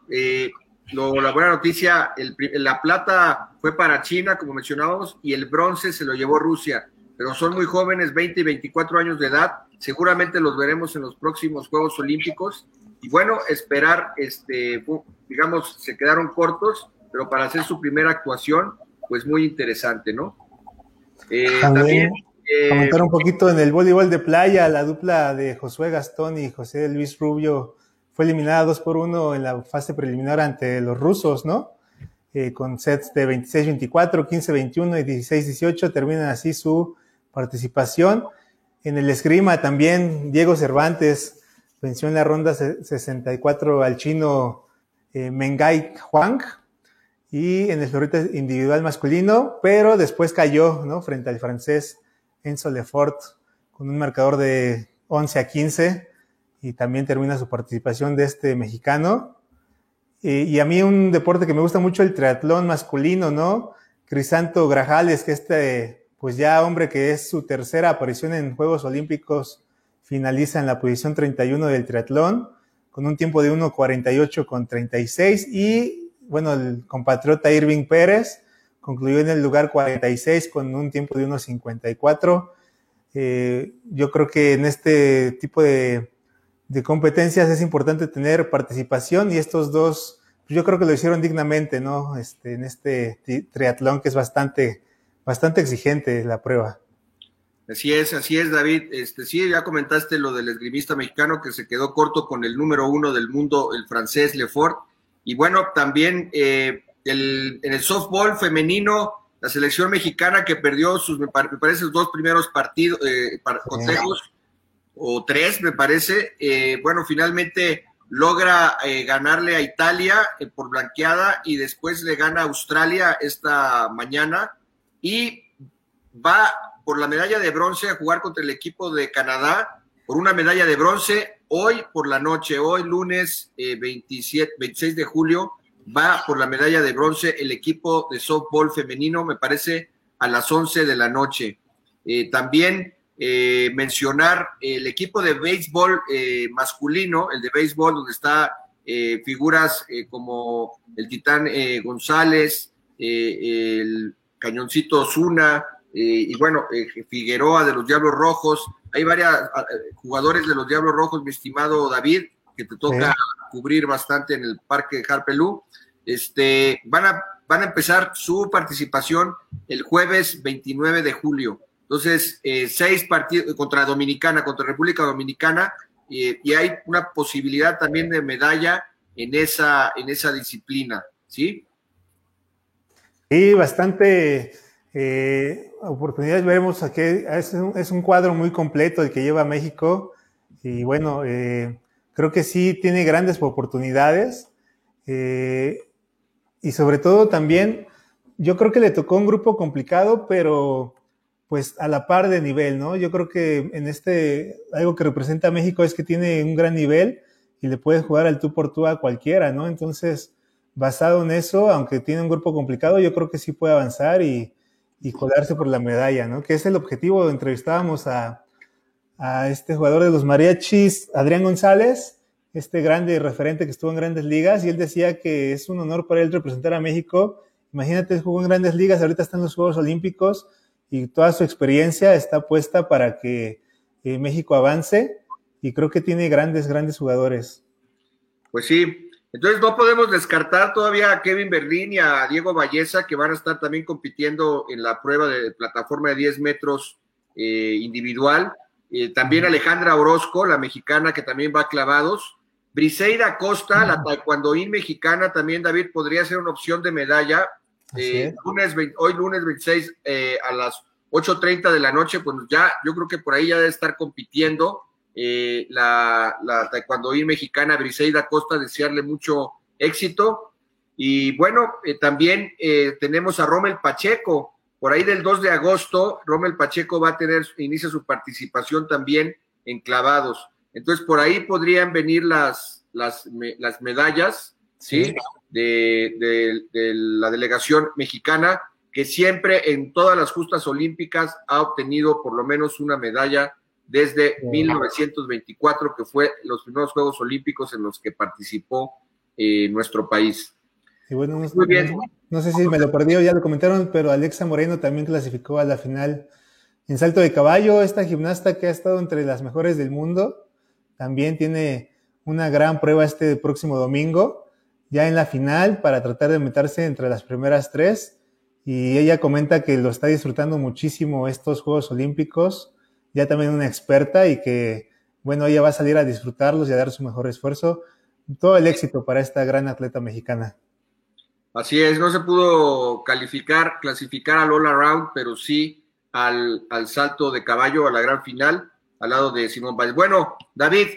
la buena noticia, la plata fue para China, como mencionábamos, y el bronce se lo llevó Rusia, pero son muy jóvenes, 20 y 24 años de edad, seguramente los veremos en los próximos Juegos Olímpicos. Y bueno, esperar, este, digamos, se quedaron cortos, pero para hacer su primera actuación, pues muy interesante, ¿no? Eh, también, eh, comentar un poquito en el voleibol de playa, la dupla de Josué Gastón y José Luis Rubio fue eliminada 2 por 1 en la fase preliminar ante los rusos, ¿no? Eh, con sets de 26-24, 15-21 y 16-18, terminan así su participación. En el esgrima también Diego Cervantes venció en la ronda 64 al chino eh, Mengai Huang y en el florito individual masculino, pero después cayó ¿no? frente al francés Enzo Lefort con un marcador de 11 a 15 y también termina su participación de este mexicano. y a mí un deporte que me gusta mucho, el triatlón masculino, ¿no? Crisanto Grajales, que este pues ya hombre que es su tercera aparición en Juegos Olímpicos, finaliza en la posición 31 del triatlón, con un tiempo de 1.48 con 36 y bueno, el compatriota Irving Pérez concluyó en el lugar 46 con un tiempo de 1.54. Eh, yo creo que en este tipo de de competencias es importante tener participación y estos dos, yo creo que lo hicieron dignamente, ¿no? Este, en este triatlón que es bastante, bastante exigente la prueba. Así es, así es, David. Este, sí, ya comentaste lo del esgrimista mexicano que se quedó corto con el número uno del mundo, el francés Lefort. Y bueno, también eh, el, en el softball femenino, la selección mexicana que perdió sus, me parece, los dos primeros partidos, eh, consejos, o tres, me parece. Eh, bueno, finalmente logra eh, ganarle a Italia eh, por blanqueada y después le gana a Australia esta mañana y va por la medalla de bronce a jugar contra el equipo de Canadá por una medalla de bronce hoy por la noche, hoy lunes 27, 26 de julio, va por la medalla de bronce el equipo de softball femenino, me parece, a las 11 de la noche. también eh, mencionar el equipo de béisbol eh, masculino, el de béisbol, donde está eh, figuras como el Titán González, el Cañoncito Osuna, y bueno, Figueroa de los Diablos Rojos. Hay varios jugadores de los Diablos Rojos, mi estimado David, que te toca cubrir bastante en el Parque Harpelú. Este, van, a, van a empezar su participación el jueves 29 de julio. Entonces, eh, seis partidos contra Dominicana, contra República Dominicana, y hay una posibilidad también de medalla en esa, en esa disciplina, ¿sí? Sí, bastante eh, oportunidades. Veremos aquí, es un, es un, cuadro muy completo el que lleva México, y bueno, eh, creo que sí tiene grandes oportunidades, y sobre todo también, yo creo que le tocó un grupo complicado, pero pues a la par de nivel, ¿no? Yo creo que en este, algo que representa a México es que tiene un gran nivel y le puede jugar al tú por tú a cualquiera, ¿no? Entonces, basado en eso, aunque tiene un grupo complicado, yo creo que sí puede avanzar y, y colarse por la medalla, ¿no? Que es el objetivo. Entrevistábamos a, a este jugador de los mariachis, Adrián González, este grande referente que estuvo en grandes ligas, y él decía que es un honor para él representar a México. Imagínate, jugó en grandes ligas, ahorita están los Juegos Olímpicos y toda su experiencia está puesta para que eh, México avance y creo que tiene grandes, grandes jugadores. Pues sí, entonces no podemos descartar todavía a Kevin Berlín y a Diego Valleza que van a estar también compitiendo en la prueba de plataforma de 10 metros eh, individual. Eh, también Alejandra Orozco, la mexicana que también va a clavados. Briseida Costa, la taekwondoín mexicana, también David podría ser una opción de medalla eh, lunes hoy lunes 26 eh, a las 8.30 de la noche, pues ya yo creo que por ahí ya debe estar compitiendo eh, la, la taekwondoí mexicana Briseida Costa, desearle mucho éxito. Y bueno, también tenemos a Rommel Pacheco, por ahí del 2 de agosto, Rommel Pacheco va a tener, inicia su participación también en clavados. Entonces, por ahí podrían venir las, las, las medallas, ¿sí? De, la delegación mexicana, que siempre en todas las justas olímpicas ha obtenido por lo menos una medalla desde 1924, que fue los primeros Juegos Olímpicos en los que participó eh, nuestro país. bueno, Muy bien. No, sé si me lo perdió, ya lo comentaron, pero Alexa Moreno también clasificó a la final en salto de caballo. Esta gimnasta que ha estado entre las mejores del mundo, también tiene una gran prueba este próximo domingo ya en la final para tratar de meterse entre las primeras tres. Y ella comenta que lo está disfrutando muchísimo estos Juegos Olímpicos, ya también una experta y que, bueno, ella va a salir a disfrutarlos y a dar su mejor esfuerzo. Todo el éxito para esta gran atleta mexicana. Así es, no se pudo calificar, clasificar al all around, pero sí al, al salto de caballo a la gran final, al lado de Simón Valles. Bueno, David,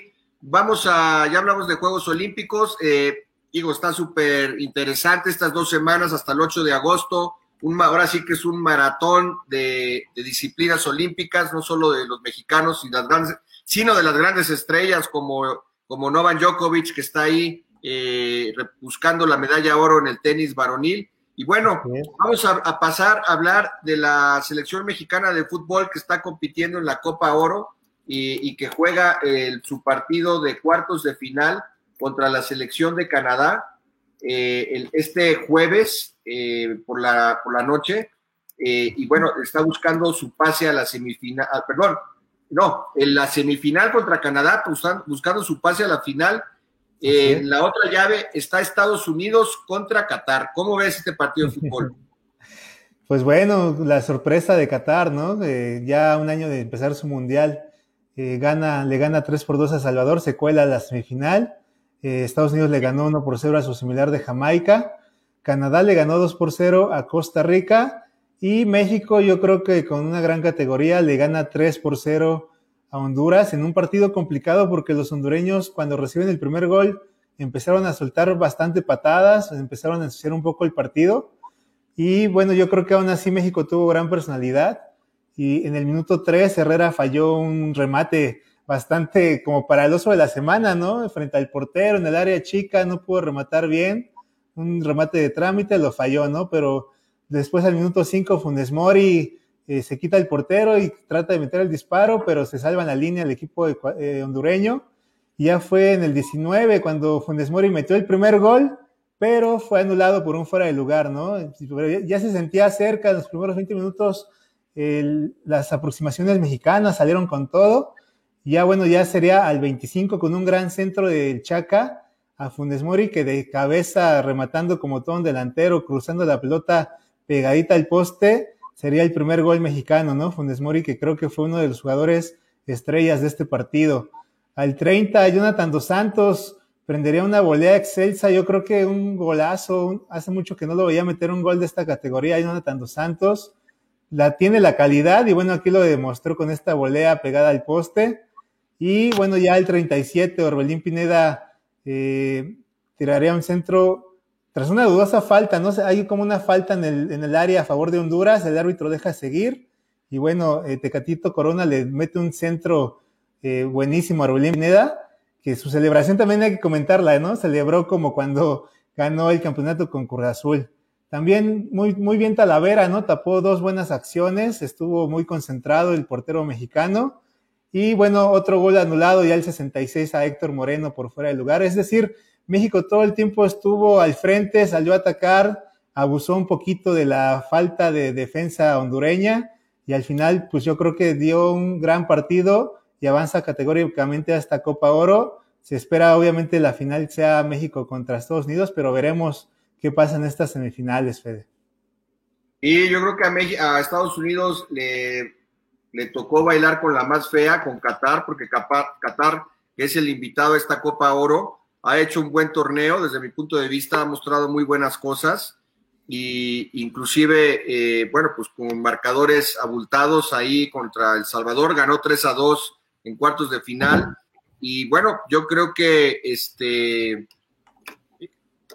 vamos a, ya hablamos de Juegos Olímpicos. Eh, Digo, está súper interesante estas dos semanas hasta el 8 de agosto. Un, ahora sí que es un maratón de, disciplinas olímpicas, no solo de los mexicanos, y las grandes, sino de las grandes estrellas como, como Novan Djokovic, que está ahí eh, buscando la medalla oro en el tenis varonil. Y bueno, vamos a, pasar a hablar de la selección mexicana de fútbol que está compitiendo en la Copa Oro y, que juega su partido de cuartos de final contra la selección de Canadá eh, este jueves eh, por, la, por la noche. Eh, y bueno, está buscando su pase a la semifinal, ah, perdón, no, en la semifinal contra Canadá, buscando, su pase a la final. En la otra llave está Estados Unidos contra Qatar. ¿Cómo ves este partido de fútbol? Pues bueno, la sorpresa de Qatar, ¿no? ya un año de empezar su mundial, eh, gana, le gana 3 por 2 a Salvador, se cuela a la semifinal. Eh, Estados Unidos le ganó 1 por 0 a su similar de Jamaica. Canadá le ganó 2 por 0 a Costa Rica. Y México, yo creo que con una gran categoría, le gana 3 por 0 a Honduras en un partido complicado porque los hondureños, cuando reciben el primer gol, empezaron a soltar bastante patadas, empezaron a ensuciar un poco el partido y bueno, yo creo que aún así México tuvo gran personalidad. Y en el minuto 3 Herrera falló un remate bastante como para el oso de la semana, ¿no? Frente al portero en el área chica, no pudo rematar bien. Un remate de trámite lo falló, ¿no? Pero después al minuto 5 Funes Mori eh, se quita el portero y trata de meter el disparo, pero se salva en la línea el equipo eh, hondureño. Ya fue en el 19 cuando Funes Mori metió el primer gol pero fue anulado por un fuera de lugar, ¿no? Ya se sentía cerca en los primeros 20 minutos, las aproximaciones mexicanas salieron con todo, ya bueno, ya sería al 25 con un gran centro del Chaca a Funes Mori, que de cabeza rematando como todo un delantero, cruzando la pelota pegadita al poste, sería el primer gol mexicano, ¿no? Funes Mori, que creo que fue uno de los jugadores estrellas de este partido. Al 30, Jonathan Dos Santos, prendería una volea excelsa. Yo creo que un golazo, hace mucho que no lo veía meter un gol de esta categoría, Jonathan Dos Santos. La tiene la calidad y bueno, aquí lo demostró con esta volea pegada al poste. Y bueno, ya el 37, Orbelín Pineda eh, tiraría un centro tras una dudosa falta, ¿no? Hay como una falta en el, en el área a favor de Honduras, el árbitro deja seguir. Y bueno, eh, Tecatito Corona le mete un centro eh, buenísimo a Orbelín Pineda que su celebración también hay que comentarla, ¿no? Celebró como cuando ganó el campeonato con Cruz Azul. También muy, muy bien Talavera, ¿no? Tapó dos buenas acciones, estuvo muy concentrado el portero mexicano. Y bueno, otro gol anulado ya el 66 a Héctor Moreno por fuera del lugar. Es decir, México todo el tiempo estuvo al frente, salió a atacar, abusó un poquito de la falta de defensa hondureña y al final, pues yo creo que dio un gran partido y avanza categóricamente hasta Copa Oro. Se espera obviamente la final sea México contra Estados Unidos, pero veremos qué pasa en estas semifinales, Fede. Y yo creo que a, a Estados Unidos le, le, tocó bailar con la más fea, con Qatar, porque Qatar, es el invitado a esta Copa Oro, ha hecho un buen torneo, desde mi punto de vista ha mostrado muy buenas cosas y inclusive, eh, bueno, pues con marcadores abultados ahí contra El Salvador, ganó 3 a 2 en cuartos de final. Y bueno, yo creo que este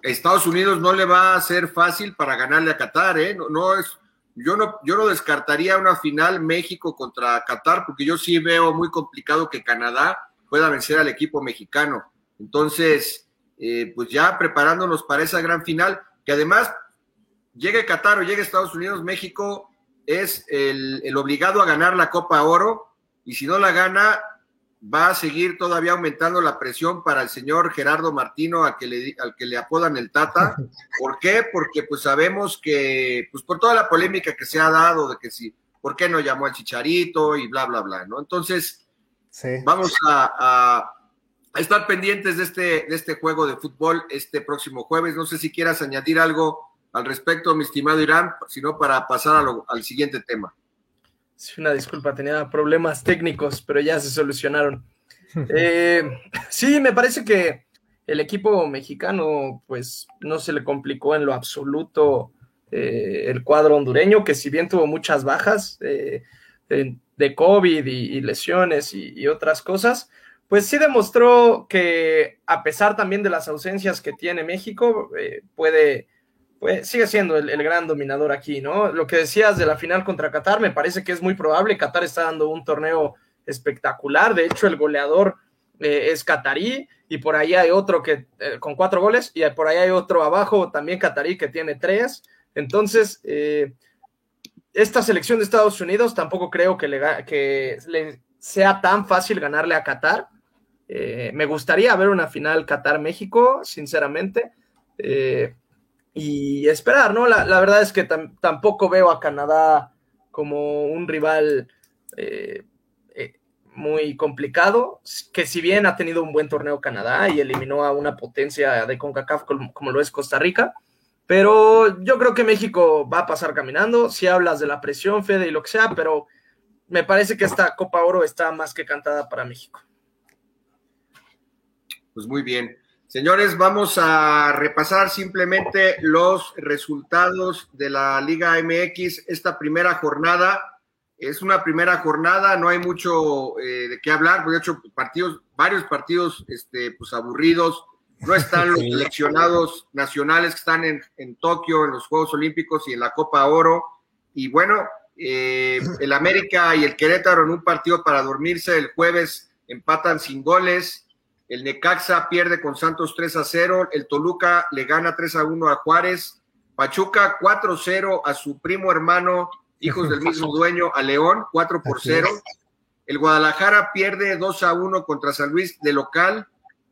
Estados Unidos no le va a ser fácil para ganarle a Qatar, ¿eh? No, es, yo no, yo no descartaría una final México contra Qatar, porque yo sí veo muy complicado que Canadá pueda vencer al equipo mexicano. Entonces, eh, pues ya preparándonos para esa gran final, que además llegue Qatar o llegue Estados Unidos, México es el, el obligado a ganar la Copa Oro y si no la gana, va a seguir todavía aumentando la presión para el señor Gerardo Martino, al que le, al que le apodan el Tata. ¿Por qué? Porque pues sabemos que, pues por toda la polémica que se ha dado de que si, ¿por qué no llamó al Chicharito y bla, bla, bla, ¿no? Entonces, vamos a, estar pendientes de este, de este juego de fútbol este próximo jueves. No sé si quieras añadir algo al respecto, mi estimado Irán, sino para pasar al siguiente tema. Sí, una disculpa, tenía problemas técnicos, pero ya se solucionaron. Eh, sí, me parece que el equipo mexicano, pues no se le complicó en lo absoluto eh, el cuadro hondureño, que si bien tuvo muchas bajas eh, de, COVID y, lesiones y, otras cosas, pues sí demostró que a pesar también de las ausencias que tiene México, puede pues, sigue siendo el, gran dominador aquí, ¿no? Lo que decías de la final contra Qatar, me parece que es muy probable. Qatar está dando un torneo espectacular. De hecho, el goleador eh, es catarí y por ahí hay otro que eh, con cuatro goles y por ahí hay otro abajo también catarí que tiene tres. Entonces, eh, esta selección de Estados Unidos tampoco creo que le, sea tan fácil ganarle a Qatar. me gustaría ver una final Qatar-México, sinceramente y esperar, ¿no? La, verdad es que tampoco veo a Canadá como un rival eh, eh, muy complicado, que si bien ha tenido un buen torneo Canadá y eliminó a una potencia de CONCACAF como, lo es Costa Rica, pero yo creo que México va a pasar caminando, si hablas de la presión, Fede y lo que sea, pero me parece que esta Copa Oro está más que cantada para México. Pues muy bien. Señores, vamos a repasar simplemente los resultados de la Liga MX esta primera jornada. Es una primera jornada, no hay mucho eh, de qué hablar, de hecho, partidos, varios partidos este, pues, aburridos. No están los seleccionados nacionales que están en, Tokio, en los Juegos Olímpicos y en la Copa Oro. Y bueno, eh, el América y el Querétaro en un partido para dormirse el jueves empatan sin goles. El Necaxa pierde con Santos 3 a 0. El Toluca le gana 3 a 1 a Juárez. Pachuca 4 0 a su primo hermano, hijos del mismo dueño, a León 4 por 0. El Guadalajara pierde 2 a 1 contra San Luis de local.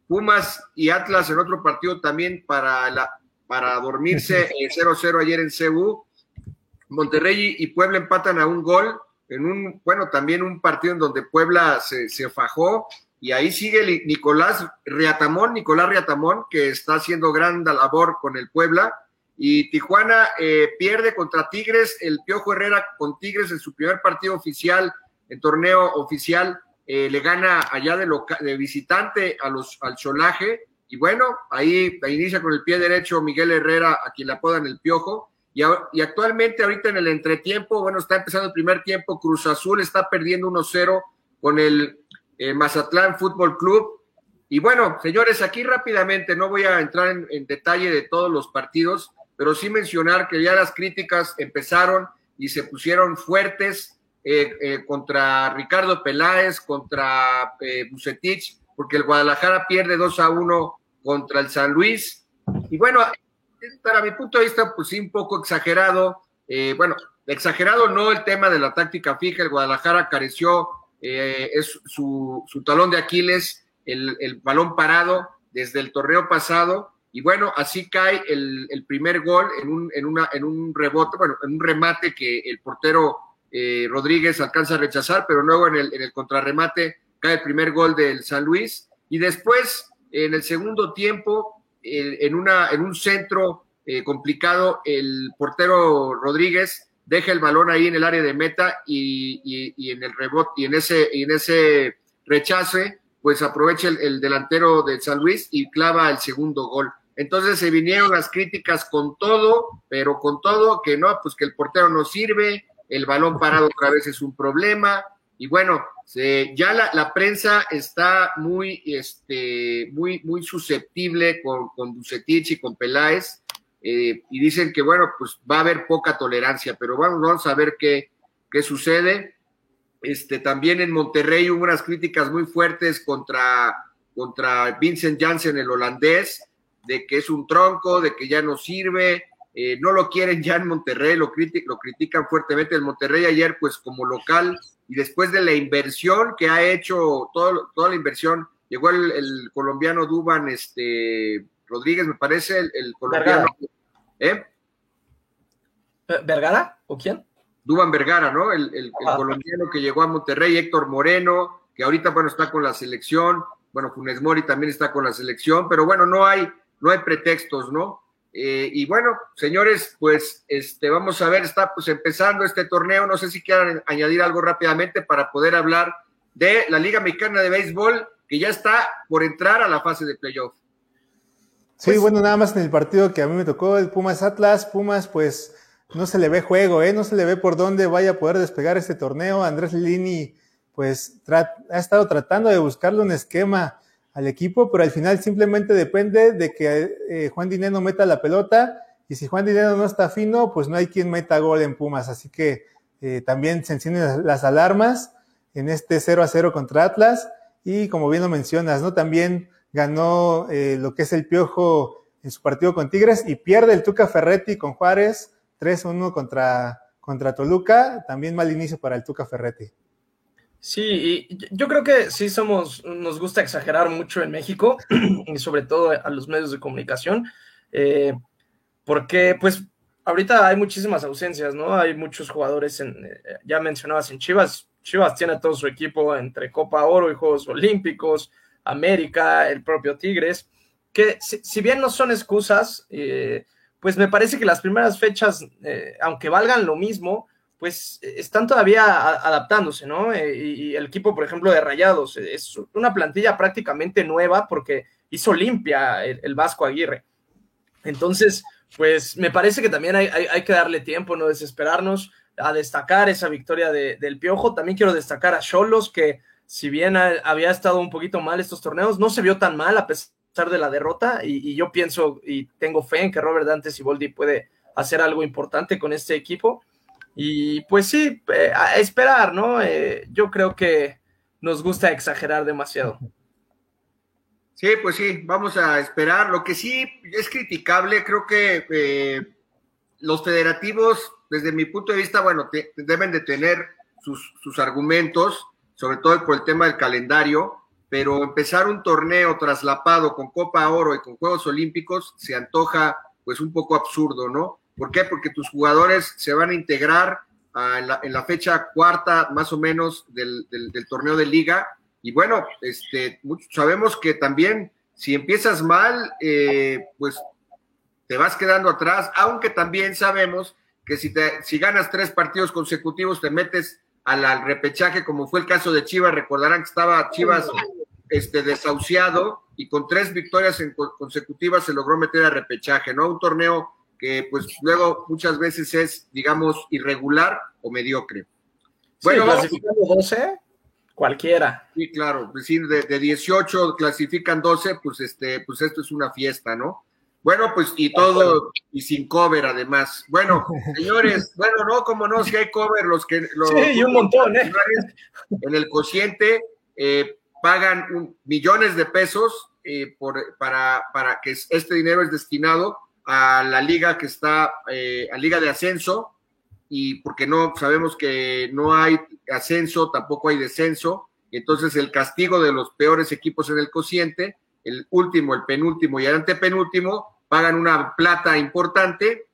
Pumas y Atlas en otro partido también para, la, para dormirse 0 0 ayer en CU. Monterrey y Puebla empatan a un gol en un, bueno, también un partido en donde Puebla se, se fajó y ahí sigue Nicolás Riatamón, Nicolás Riatamón, que está haciendo gran labor con el Puebla. Y Tijuana eh, pierde contra Tigres, el Piojo Herrera con Tigres en su primer partido oficial, en torneo oficial, eh, le gana allá de, de visitante a los, al Cholaje. Y bueno, ahí, inicia con el pie derecho Miguel Herrera, a quien le apodan el Piojo. Y, y, actualmente, ahorita en el entretiempo, bueno, está empezando el primer tiempo, Cruz Azul está perdiendo 1-0 con el eh, Mazatlán Fútbol Club. Y bueno, señores, aquí rápidamente, no voy a entrar en, detalle de todos los partidos, pero sí mencionar que ya las críticas empezaron y se pusieron fuertes eh, eh, contra Ricardo Peláez, contra Bucetich, porque el Guadalajara pierde 2 a 1 contra el San Luis. Y bueno, para mi punto de vista, pues sí, un poco exagerado. bueno, exagerado no el tema de la táctica fija, el Guadalajara careció eh, es su, talón de Aquiles, el, balón parado desde el torneo pasado. Y bueno, así cae el, primer gol en un, en, una, en un rebote, bueno, en un remate que el portero eh, Rodríguez alcanza a rechazar, pero luego en el, en el contrarremate cae el primer gol del San Luis. Y después, en el segundo tiempo, en, una, en un centro eh, complicado, el portero Rodríguez deja el balón ahí en el área de meta y, en el rebote y en ese, y en ese rechace, pues aprovecha el, delantero de San Luis y clava el segundo gol. Entonces se vinieron las críticas con todo, pero con todo, que no, pues que el portero no sirve, el balón parado otra vez es un problema, y bueno, ya la, prensa está muy, este, muy, muy susceptible con, con y con Peláez, eh, y dicen que, bueno, pues va a haber poca tolerancia, pero bueno, vamos a ver qué, qué sucede. Este, también en Monterrey hubo unas críticas muy fuertes contra, contra Vincent Janssen, el holandés, de que es un tronco, de que ya no sirve, eh, no lo quieren ya en Monterrey, lo, lo critican fuertemente. El Monterrey ayer, pues como local, y después de la inversión que ha hecho, todo, toda la inversión, llegó el, colombiano Duban, este, Rodríguez, me parece, el, colombiano. ¿Eh? ¿Vergara o quién? Duban Vergara, ¿no? El, ah. colombiano que llegó a Monterrey, Héctor Moreno, que ahorita, bueno, está con la selección. Bueno, Funes Mori también está con la selección, pero bueno, no hay, no hay pretextos, ¿no? Eh, y bueno, señores, pues este, vamos a ver, está pues empezando este torneo. No sé si quieran añadir algo rápidamente para poder hablar de la Liga Mexicana de Béisbol, que ya está por entrar a la fase de playoff. Sí, pues bueno, nada más en el partido que a mí me tocó, el Pumas Atlas, Pumas, pues no se le ve juego, ¿eh? no se le ve por dónde vaya a poder despegar este torneo. Andrés Lini, pues ha estado tratando de buscarle un esquema al equipo, pero al final simplemente depende de que eh, Juan Dineno meta la pelota y si Juan Dineno no está fino, pues no hay quien meta gol en Pumas. Así que eh, también se encienden las alarmas en este 0 a 0 contra Atlas y como bien lo mencionas, ¿no? También ganó eh, lo que es el Piojo en su partido con Tigres y pierde el Tuca Ferretti con Juárez 3-1 contra, contra Toluca. También mal inicio para el Tuca Ferretti. Sí, y yo creo que sí somos, nos gusta exagerar mucho en México y sobre todo a los medios de comunicación, eh, porque pues ahorita hay muchísimas ausencias, ¿no? Hay muchos jugadores, en, eh, ya mencionabas en Chivas, Chivas tiene todo su equipo entre Copa Oro y Juegos Olímpicos, América, el propio Tigres, que si, bien no son excusas, eh, pues me parece que las primeras fechas, eh, aunque valgan lo mismo, pues están todavía adaptándose, ¿no? Eh, y, el equipo, por ejemplo, de Rayados, es una plantilla prácticamente nueva porque hizo limpia el, Vasco Aguirre. Entonces, pues me parece que también hay, que darle tiempo, no desesperarnos, a destacar esa victoria del Piojo. También quiero destacar a Cholos, que si bien había estado un poquito mal estos torneos, no se vio tan mal a pesar de la derrota. Y, yo pienso y tengo fe en que Robert Dantes y Boldi puede hacer algo importante con este equipo. Y pues sí, eh, esperar, ¿no? Eh, yo creo que nos gusta exagerar demasiado. Sí, pues sí, vamos a esperar. Lo que sí es criticable, creo que eh, los federativos, desde mi punto de vista, bueno, deben de tener sus, sus, argumentos, sobre todo por el tema del calendario, pero empezar un torneo traslapado con Copa Oro y con Juegos Olímpicos se antoja pues un poco absurdo, ¿no? ¿Por qué? Porque tus jugadores se van a integrar en, la, fecha cuarta más o menos del, torneo de liga. Y bueno, este, sabemos que también si empiezas mal, eh, pues te vas quedando atrás, aunque también sabemos que si, te, si ganas tres partidos consecutivos te metes al, repechaje, como fue el caso de Chivas, recordarán que estaba Chivas este, desahuciado y con tres victorias consecutivas se logró meter a repechaje, ¿no? Un torneo que pues luego muchas veces es, digamos, irregular o mediocre. Bueno, clasificando 12, cualquiera. Sí, claro, pues sí, de, de, 18 clasifican 12, pues este, pues esto es una fiesta, ¿no? Bueno, pues y todo, y sin cover además. Bueno, señores, bueno, no, como no, si hay cover, los que... Los, sí, y un montón, ¿eh? En el cociente eh, pagan millones de pesos eh, por, para, para que este dinero es destinado a la liga que está, eh, a liga de ascenso, y porque no sabemos que no hay ascenso, tampoco hay descenso, entonces el castigo de los peores equipos en el cociente, el último, el penúltimo y el antepenúltimo, pagan una plata importante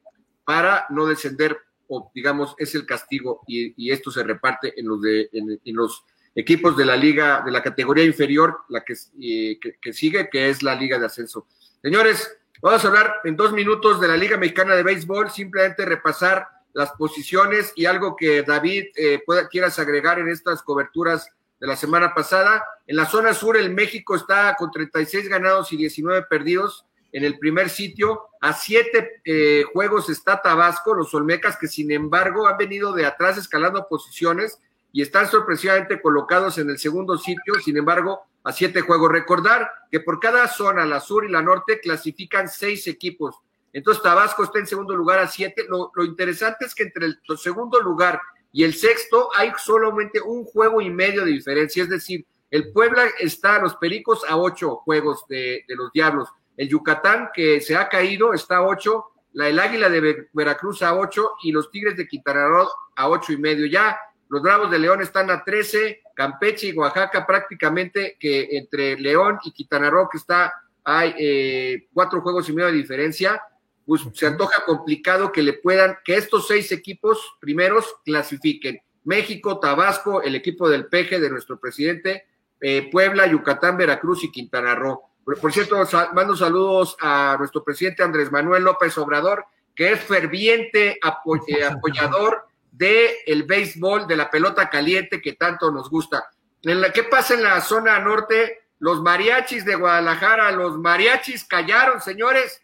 para no descender, o digamos, es el castigo, y, esto se reparte en los, de, en, los equipos de la liga, de la categoría inferior, la que, eh, que sigue, que es la liga de ascenso. Señores, Vamos a hablar en dos minutos de la Liga Mexicana de Béisbol, simplemente repasar las posiciones y algo que David eh, pueda, quieras agregar en estas coberturas de la semana pasada. En la zona sur, el México está con 36 ganados y 19 perdidos en el primer sitio. A siete eh, juegos está Tabasco, los Olmecas, que sin embargo han venido de atrás escalando posiciones y están sorpresivamente colocados en el segundo sitio. Sin embargo, a siete juegos. Recordar que por cada zona, la sur y la norte, clasifican seis equipos. Entonces Tabasco está en segundo lugar a siete. Lo, interesante es que entre el segundo lugar y el sexto hay solamente un juego y medio de diferencia. Es decir, el Puebla está a los Pericos a ocho juegos de, los Diablos. El Yucatán, que se ha caído, está a ocho. La, el Águila de Veracruz a ocho y los Tigres de Quintana Roo a ocho y medio. Ya los Bravos de León están a trece Campeche y Oaxaca prácticamente que entre León y Quintana Roo, que está, hay eh, cuatro juegos y medio de diferencia, pues se antoja complicado que le puedan, que estos seis equipos primeros clasifiquen. México, Tabasco, el equipo del Peje de nuestro presidente, eh, Puebla, Yucatán, Veracruz y Quintana Roo. Por, cierto, mando saludos a nuestro presidente Andrés Manuel López Obrador, que es ferviente eh, apoyador del el béisbol, de la pelota caliente que tanto nos gusta. En la, ¿Qué pasa en la zona norte? Los mariachis de Guadalajara, los mariachis callaron, señores.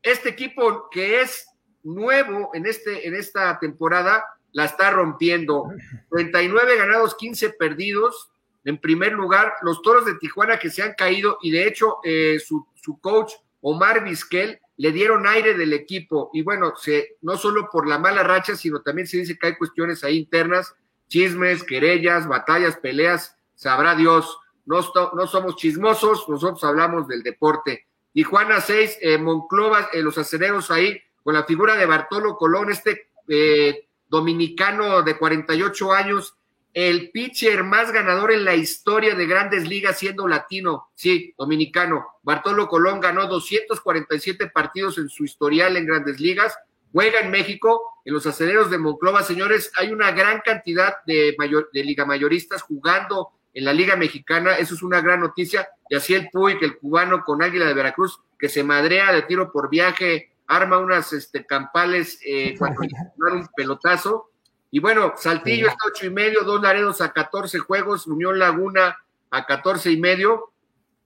Este equipo que es nuevo en, este, en esta temporada la está rompiendo. 39 ganados, 15 perdidos. En primer lugar, los toros de Tijuana que se han caído y de hecho eh, su, coach Omar Vizquel le dieron aire del equipo y bueno, se, no solo por la mala racha, sino también se dice que hay cuestiones ahí internas, chismes, querellas, batallas, peleas, sabrá Dios, no, no somos chismosos, nosotros hablamos del deporte. Tijuana 6, eh, Monclova, eh, los acereros ahí, con la figura de Bartolo Colón, este eh, dominicano de 48 años, el pitcher más ganador en la historia de grandes ligas siendo latino, sí, dominicano. Bartolo Colón ganó 247 partidos en su historial en grandes ligas, juega en México en los aceleros de Monclova, señores, hay una gran cantidad de, mayor, de liga mayoristas jugando en la Liga Mexicana, eso es una gran noticia, y así el Puy, que el cubano con Águila de Veracruz, que se madrea de tiro por viaje, arma unas este, campales eh, cuando un pelotazo, y bueno, Saltillo está ocho y medio, dos Laredos a 14 juegos, Unión Laguna a 14 y medio,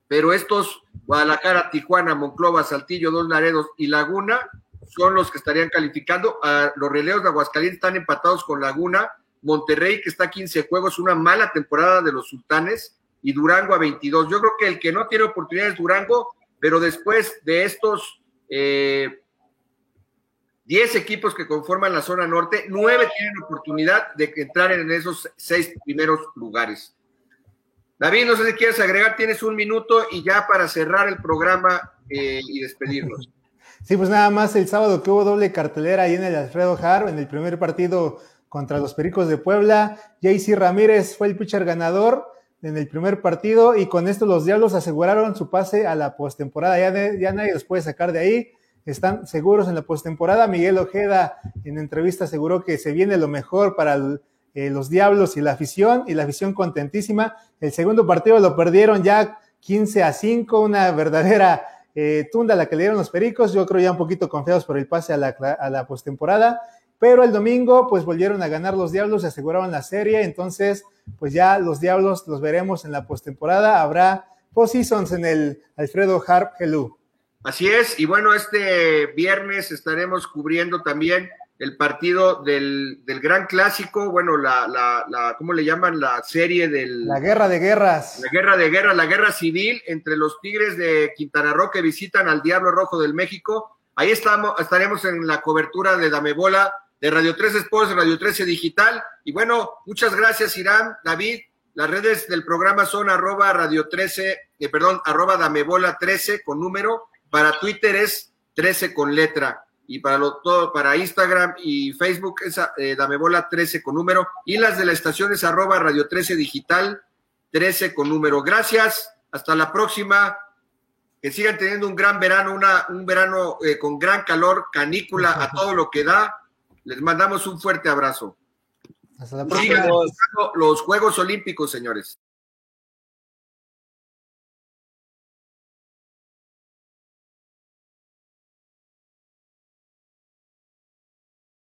pero estos Guadalajara, Tijuana, Monclova, Saltillo, dos Laredos y Laguna son los que estarían calificando. A los releos de Aguascalientes están empatados con Laguna, Monterrey que está a 15 juegos, una mala temporada de los Sultanes y Durango a 22. Yo creo que el que no tiene oportunidades es Durango, pero después de estos eh, 10 equipos que conforman la zona norte, 9 tienen oportunidad de entrar en esos seis primeros lugares. David, no sé si quieres agregar, tienes un minuto y ya para cerrar el programa eh, y despedirnos. Sí, pues nada más el sábado que hubo doble cartelera ahí en el Alfredo Har, en el primer partido contra los Pericos de Puebla. JC Ramírez fue el pitcher ganador en el primer partido y con esto los Diablos aseguraron su pase a la postemporada. Ya, ya nadie los puede sacar de ahí. Están seguros en la postemporada. Miguel Ojeda en entrevista aseguró que se viene lo mejor para eh, los Diablos y la afición, y la afición contentísima. El segundo partido lo perdieron ya 15 a 5, una verdadera eh, tunda la que le dieron los Pericos, yo creo ya un poquito confiados por el pase a la, a la postemporada, pero el domingo pues volvieron a ganar los Diablos, se aseguraron la serie, entonces pues ya los Diablos los veremos en la postemporada, habrá postseasons en el Alfredo Harp Hello. Así es, y bueno, este viernes estaremos cubriendo también el partido del, del, gran clásico, bueno, la, la, la, ¿cómo le llaman? La serie del... La guerra de guerras. La guerra de guerras, la guerra civil entre los Tigres de Quintana Roo que visitan al Diablo Rojo del México. Ahí estamos, estaremos en la cobertura de Damebola de Radio 13 Sports, Radio 13 Digital. Y bueno, muchas gracias, Irán, David. Las redes del programa son arroba Radio 13, eh, perdón, arroba Damebola 13 con número. Para Twitter es 13 con letra y para lo, todo, para Instagram y Facebook es eh, Dame Bola 13 con número y las de la estación es arroba Radio 13 Digital 13 con número. Gracias, hasta la próxima. Que sigan teniendo un gran verano, una, un verano eh, con gran calor, canícula a todo lo que da. Les mandamos un fuerte abrazo. Hasta la próxima. los Juegos Olímpicos, señores.